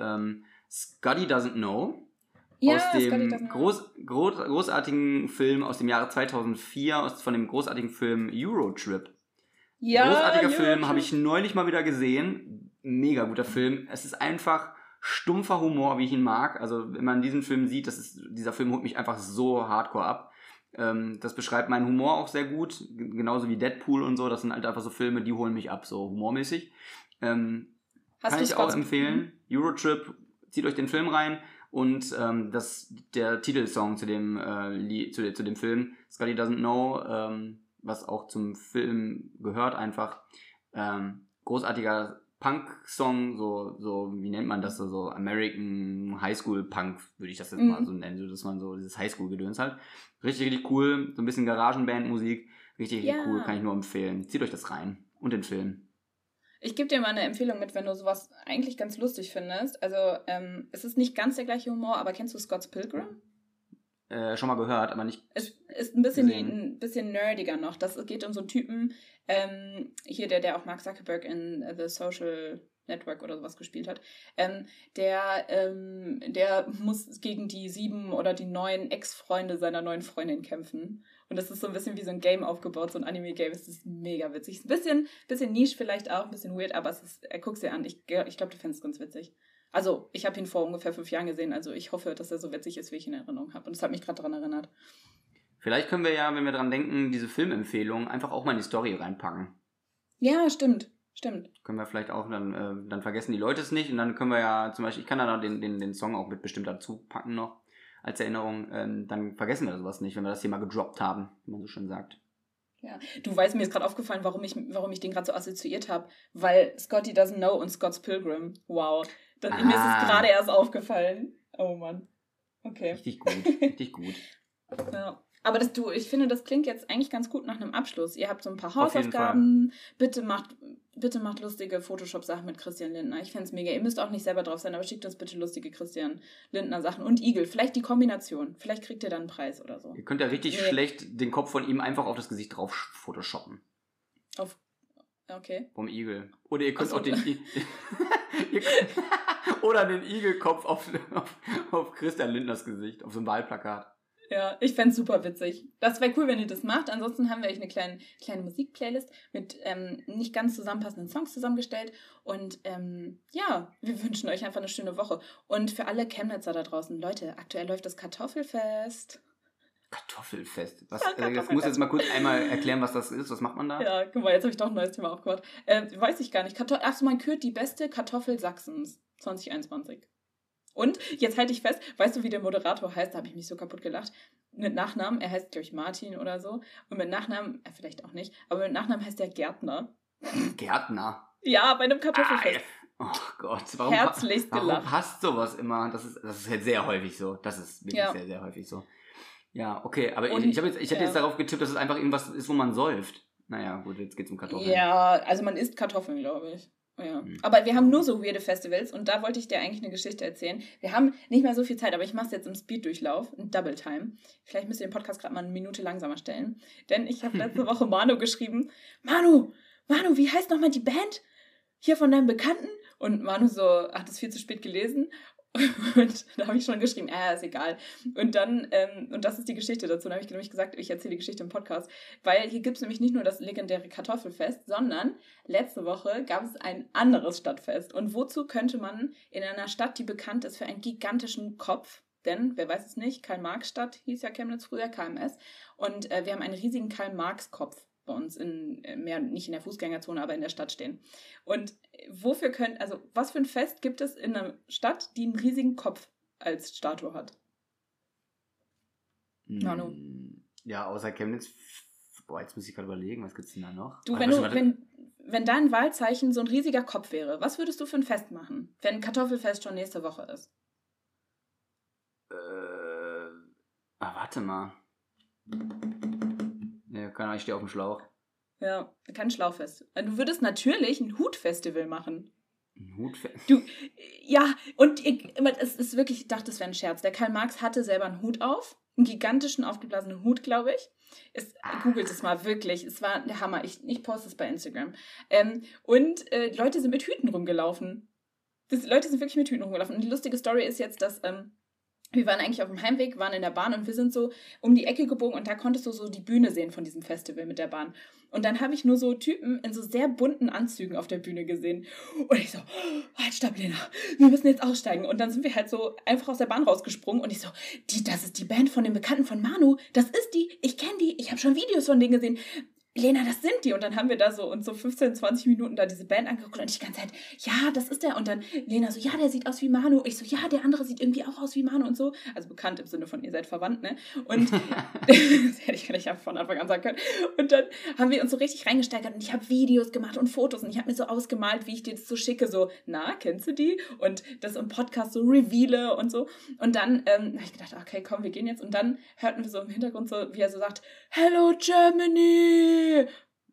Scotty Doesn't Know. Ja, aus dem groß, groß, großartigen Film aus dem Jahre 2004, aus, von dem großartigen Film Eurotrip. Ja, Großartiger Film, habe ich neulich mal wieder gesehen. Mega guter Film. Es ist einfach stumpfer Humor, wie ich ihn mag. Also, wenn man diesen Film sieht, das ist, dieser Film holt mich einfach so hardcore ab. Ähm, das beschreibt meinen Humor auch sehr gut. Genauso wie Deadpool und so. Das sind halt einfach so Filme, die holen mich ab, so humormäßig. Ähm, kann ich auch empfehlen. Eurotrip zieht euch den Film rein und ähm, das, der Titelsong zu dem, äh, zu, zu dem Film, Scully Doesn't Know, ähm, was auch zum Film gehört, einfach ähm, großartiger Punk-Song, so, so, wie nennt man das, so, so American Highschool Punk, würde ich das jetzt mhm. mal so nennen, so, dass man so dieses Highschool-Gedöns hat. Richtig, richtig cool, so ein bisschen Garagenband-Musik, richtig, richtig ja. cool, kann ich nur empfehlen. Zieht euch das rein und den Film. Ich gebe dir mal eine Empfehlung mit, wenn du sowas eigentlich ganz lustig findest. Also, ähm, es ist nicht ganz der gleiche Humor, aber kennst du Scott's Pilgrim? Äh, schon mal gehört, aber nicht. Es ist ein bisschen, ein bisschen nerdiger noch. Das geht um so einen Typen, ähm, hier der, der auch Mark Zuckerberg in The Social Network oder sowas gespielt hat, ähm, der, ähm, der muss gegen die sieben oder die neun Ex-Freunde seiner neuen Freundin kämpfen. Und das ist so ein bisschen wie so ein Game aufgebaut, so ein Anime-Game. Es ist mega witzig. Ist ein bisschen, bisschen Niche vielleicht auch, ein bisschen weird, aber es ist, er guckt dir an. Ich, ich glaube, du findest es ganz witzig. Also, ich habe ihn vor ungefähr fünf Jahren gesehen, also ich hoffe, dass er so witzig ist, wie ich ihn in Erinnerung habe. Und das hat mich gerade daran erinnert. Vielleicht können wir ja, wenn wir daran denken, diese Filmempfehlungen einfach auch mal in die Story reinpacken. Ja, stimmt. Stimmt. Können wir vielleicht auch, dann, äh, dann vergessen die Leute es nicht und dann können wir ja zum Beispiel, ich kann da den, den, den Song auch mit bestimmt dazu packen noch als Erinnerung, ähm, dann vergessen wir sowas nicht, wenn wir das mal gedroppt haben, wie man so schön sagt. Ja, du weißt, mir ist gerade aufgefallen, warum ich, warum ich den gerade so assoziiert habe, weil Scotty Doesn't Know und Scott's Pilgrim. Wow. Das, ah. Mir ist es ah. gerade erst aufgefallen. Oh Mann. Okay. Richtig gut, richtig gut. ja. Aber das, du, ich finde, das klingt jetzt eigentlich ganz gut nach einem Abschluss. Ihr habt so ein paar Hausaufgaben. Bitte macht, bitte macht lustige Photoshop-Sachen mit Christian Lindner. Ich fände es mega. Ihr müsst auch nicht selber drauf sein, aber schickt uns bitte lustige Christian Lindner-Sachen. Und Igel. Vielleicht die Kombination. Vielleicht kriegt ihr dann einen Preis oder so. Ihr könnt ja richtig nee. schlecht den Kopf von ihm einfach auf das Gesicht drauf photoshoppen. Auf. Okay. Vom Igel. Oder ihr könnt so. auch den. oder den Igelkopf auf, auf, auf Christian Lindners Gesicht, auf so ein Wahlplakat. Ja, ich fände super witzig. Das wäre cool, wenn ihr das macht. Ansonsten haben wir euch eine kleine, kleine Musikplaylist mit ähm, nicht ganz zusammenpassenden Songs zusammengestellt. Und ähm, ja, wir wünschen euch einfach eine schöne Woche. Und für alle Chemnitzer da draußen, Leute, aktuell läuft das Kartoffelfest. Kartoffelfest. Was, ja, Kartoffelfest. Äh, das muss jetzt mal kurz einmal erklären, was das ist. Was macht man da? Ja, guck mal, jetzt habe ich doch ein neues Thema aufgemacht. Äh, weiß ich gar nicht. Kartoffel, achso, man kürt die beste Kartoffel Sachsens 2021. Und jetzt halte ich fest, weißt du, wie der Moderator heißt? Da habe ich mich so kaputt gelacht. Mit Nachnamen, er heißt, glaube ich, Martin oder so. Und mit Nachnamen, äh, vielleicht auch nicht, aber mit Nachnamen heißt er Gärtner. Gärtner? Ja, bei einem Kartoffelfest. Ah, oh Gott, warum, Herzlichst warum gelacht. passt sowas immer? Das ist, das ist halt sehr häufig so. Das ist wirklich ja. sehr, sehr häufig so. Ja, okay, aber Und, ich, ich, jetzt, ich hätte ja. jetzt darauf getippt, dass es einfach irgendwas ist, wo man säuft. Naja, gut, jetzt geht es um Kartoffeln. Ja, also man isst Kartoffeln, glaube ich. Ja. Mhm. Aber wir haben nur so weirde Festivals und da wollte ich dir eigentlich eine Geschichte erzählen. Wir haben nicht mehr so viel Zeit, aber ich mache es jetzt im Speed-Durchlauf, in Double Time. Vielleicht müsst ihr den Podcast gerade mal eine Minute langsamer stellen. Denn ich habe letzte Woche Manu geschrieben: Manu, Manu, wie heißt nochmal die Band? Hier von deinem Bekannten? Und Manu so, hat es viel zu spät gelesen Und da habe ich schon geschrieben, äh, ist egal. Und dann, ähm, und das ist die Geschichte dazu. Dann habe ich nämlich gesagt, ich erzähle die Geschichte im Podcast. Weil hier gibt es nämlich nicht nur das legendäre Kartoffelfest, sondern letzte Woche gab es ein anderes Stadtfest. Und wozu könnte man in einer Stadt, die bekannt ist für einen gigantischen Kopf, denn, wer weiß es nicht, Karl-Marx-Stadt hieß ja Chemnitz früher, KMS. Und äh, wir haben einen riesigen Karl-Marx-Kopf bei uns in äh, mehr nicht in der Fußgängerzone, aber in der Stadt stehen. Und wofür können, also was für ein Fest gibt es in einer Stadt, die einen riesigen Kopf als Statue hat? Manu. Ja, außer Chemnitz Boah, jetzt muss ich gerade überlegen, was gibt's denn da noch? Du, Ah, wenn, du wenn, wenn dein Wahlzeichen so ein riesiger Kopf wäre, was würdest du für ein Fest machen, wenn Kartoffelfest schon nächste Woche ist? Äh, ah, warte mal. Ja, keine Ahnung, ich stehe auf dem Schlauch. Ja, kein Schlauchfest. Du würdest natürlich ein Hutfestival machen. Ein Hut. Du, ja, und ich, es ist wirklich, ich dachte, das wäre ein Scherz. Der Karl Marx hatte selber einen Hut auf, einen gigantischen aufgeblasenen Hut, glaube ich. Es, googelt es mal wirklich. Es war der Hammer. Ich, ich poste es bei Instagram. Ähm, und äh, Leute sind mit Hüten rumgelaufen. Das, Leute sind wirklich mit Hüten rumgelaufen. Und die lustige Story ist jetzt, dass ähm, wir waren eigentlich auf dem Heimweg, waren in der Bahn und wir sind so um die Ecke gebogen und da konntest du so die Bühne sehen von diesem Festival mit der Bahn. Und dann habe ich nur so Typen in so sehr bunten Anzügen auf der Bühne gesehen. Und ich so, halt, stopp, Lena, wir müssen jetzt aussteigen. Und dann sind wir halt so einfach aus der Bahn rausgesprungen und ich so, die, das ist die Band von dem Bekannten von Manu, das ist die, ich kenne die, ich habe schon Videos von denen gesehen. Lena, das sind die. Und dann haben wir da so uns so 15, 20 Minuten da diese Band angeguckt und ich die ganze Zeit, ja, das ist der. Und dann Lena so, ja, der sieht aus wie Manu. Ich so, ja, der andere sieht irgendwie auch aus wie Manu und so. Also bekannt im Sinne von, ihr seid verwandt, ne? Und das hätte ich gleich von Anfang an sagen können. Und dann haben wir uns so richtig reingesteigert und ich habe Videos gemacht und Fotos und ich habe mir so ausgemalt, wie ich dir das so schicke, so, na, kennst du die? Und das im Podcast so reveale und so. Und dann ähm, habe ich gedacht, okay, komm, wir gehen jetzt. Und dann hörten wir so im Hintergrund so, wie er so sagt, Hello Germany!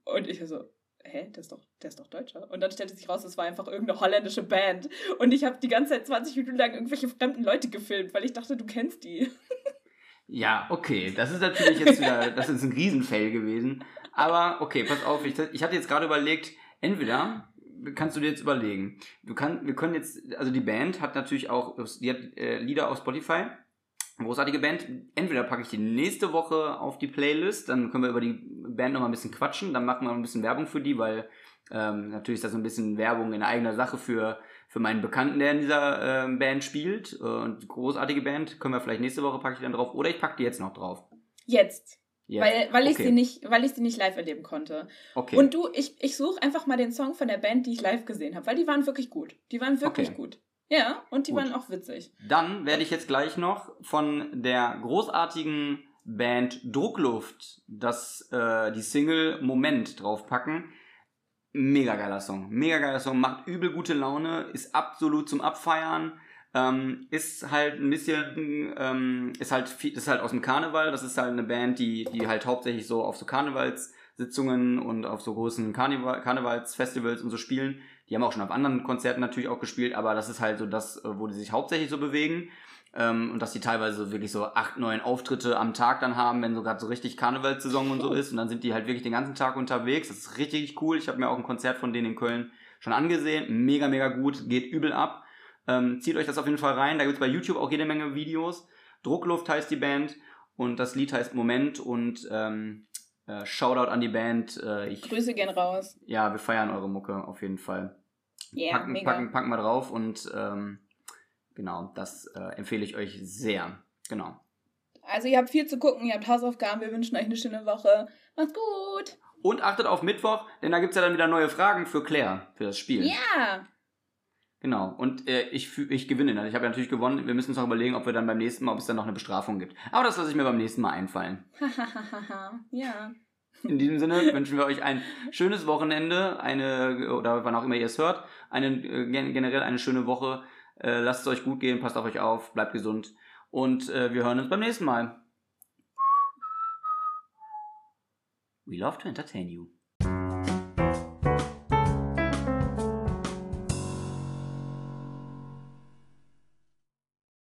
Und ich so, hä, der ist doch, der ist doch Deutscher. Und dann stellte sich raus, das war einfach irgendeine holländische Band. Und ich habe die ganze Zeit 20 Minuten lang irgendwelche fremden Leute gefilmt, weil ich dachte, du kennst die. Ja, okay, das ist natürlich jetzt wieder, das ist ein Riesenfail gewesen. Aber okay, pass auf, ich, ich hatte jetzt gerade überlegt, entweder kannst du dir jetzt überlegen, du kannst, wir können jetzt, also die Band hat natürlich auch, die hat äh, Lieder auf Spotify, großartige Band. Entweder packe ich die nächste Woche auf die Playlist, dann können wir über die Band nochmal ein bisschen quatschen, dann machen wir noch ein bisschen Werbung für die, weil ähm, natürlich ist das so ein bisschen Werbung in eigener Sache für, für meinen Bekannten, der in dieser ähm, Band spielt. Und großartige Band, können wir vielleicht nächste Woche packe ich dann drauf oder ich packe die jetzt noch drauf. Jetzt. Jetzt. Weil, weil, ich Okay. sie nicht, weil ich sie nicht live erleben konnte. Okay. Und du, ich, ich suche einfach mal den Song von der Band, die ich live gesehen habe, weil die waren wirklich gut. Die waren wirklich Okay. gut. Ja, und die Gut. waren auch witzig. Dann werde ich jetzt gleich noch von der großartigen Band Druckluft das, äh, die Single Moment draufpacken. Mega geiler Song. Mega geiler Song. Macht übel gute Laune. Ist absolut zum Abfeiern. Ähm, ist halt ein bisschen, ähm, ist halt viel, ist halt aus dem Karneval. Das ist halt eine Band, die, die halt hauptsächlich so auf so Karnevalssitzungen und auf so großen Karneval, Karnevalsfestivals und so spielen. Die haben auch schon auf anderen Konzerten natürlich auch gespielt, aber das ist halt so das, äh, wo die sich hauptsächlich so bewegen. Ähm, und dass die teilweise wirklich so acht, neun Auftritte am Tag dann haben, wenn so gerade so richtig Karnevalssaison und so ist. Und dann sind die halt wirklich den ganzen Tag unterwegs. Das ist richtig, richtig cool. Ich habe mir auch ein Konzert von denen in Köln schon angesehen. Mega, mega gut. Geht übel ab. Ähm, zieht euch das auf jeden Fall rein. Da gibt's bei YouTube auch jede Menge Videos. Druckluft heißt die Band. Und das Lied heißt Moment. Und ähm, äh, Shoutout an die Band. Äh, ich, Grüße gehen raus. ja, wir feiern eure Mucke auf jeden Fall. Ja, packen, mega. packen, packen wir drauf und ähm, genau, das äh, empfehle ich euch sehr. Genau. Also ihr habt viel zu gucken, ihr habt Hausaufgaben, wir wünschen euch eine schöne Woche. Macht's gut. Und achtet auf Mittwoch, denn da gibt's ja dann wieder neue Fragen für Claire, für das Spiel. Ja. Genau. Und äh, ich, ich gewinne. Ich habe ja natürlich gewonnen. Wir müssen uns noch überlegen, ob wir dann beim nächsten Mal, ob es dann noch eine Bestrafung gibt. Aber das lasse ich mir beim nächsten Mal einfallen. Ja. In diesem Sinne wünschen wir euch ein schönes Wochenende, eine oder wann auch immer ihr es hört, eine, äh, gen- generell eine schöne Woche. Äh, lasst es euch gut gehen, passt auf euch auf, bleibt gesund und äh, wir hören uns beim nächsten Mal. We love to entertain you.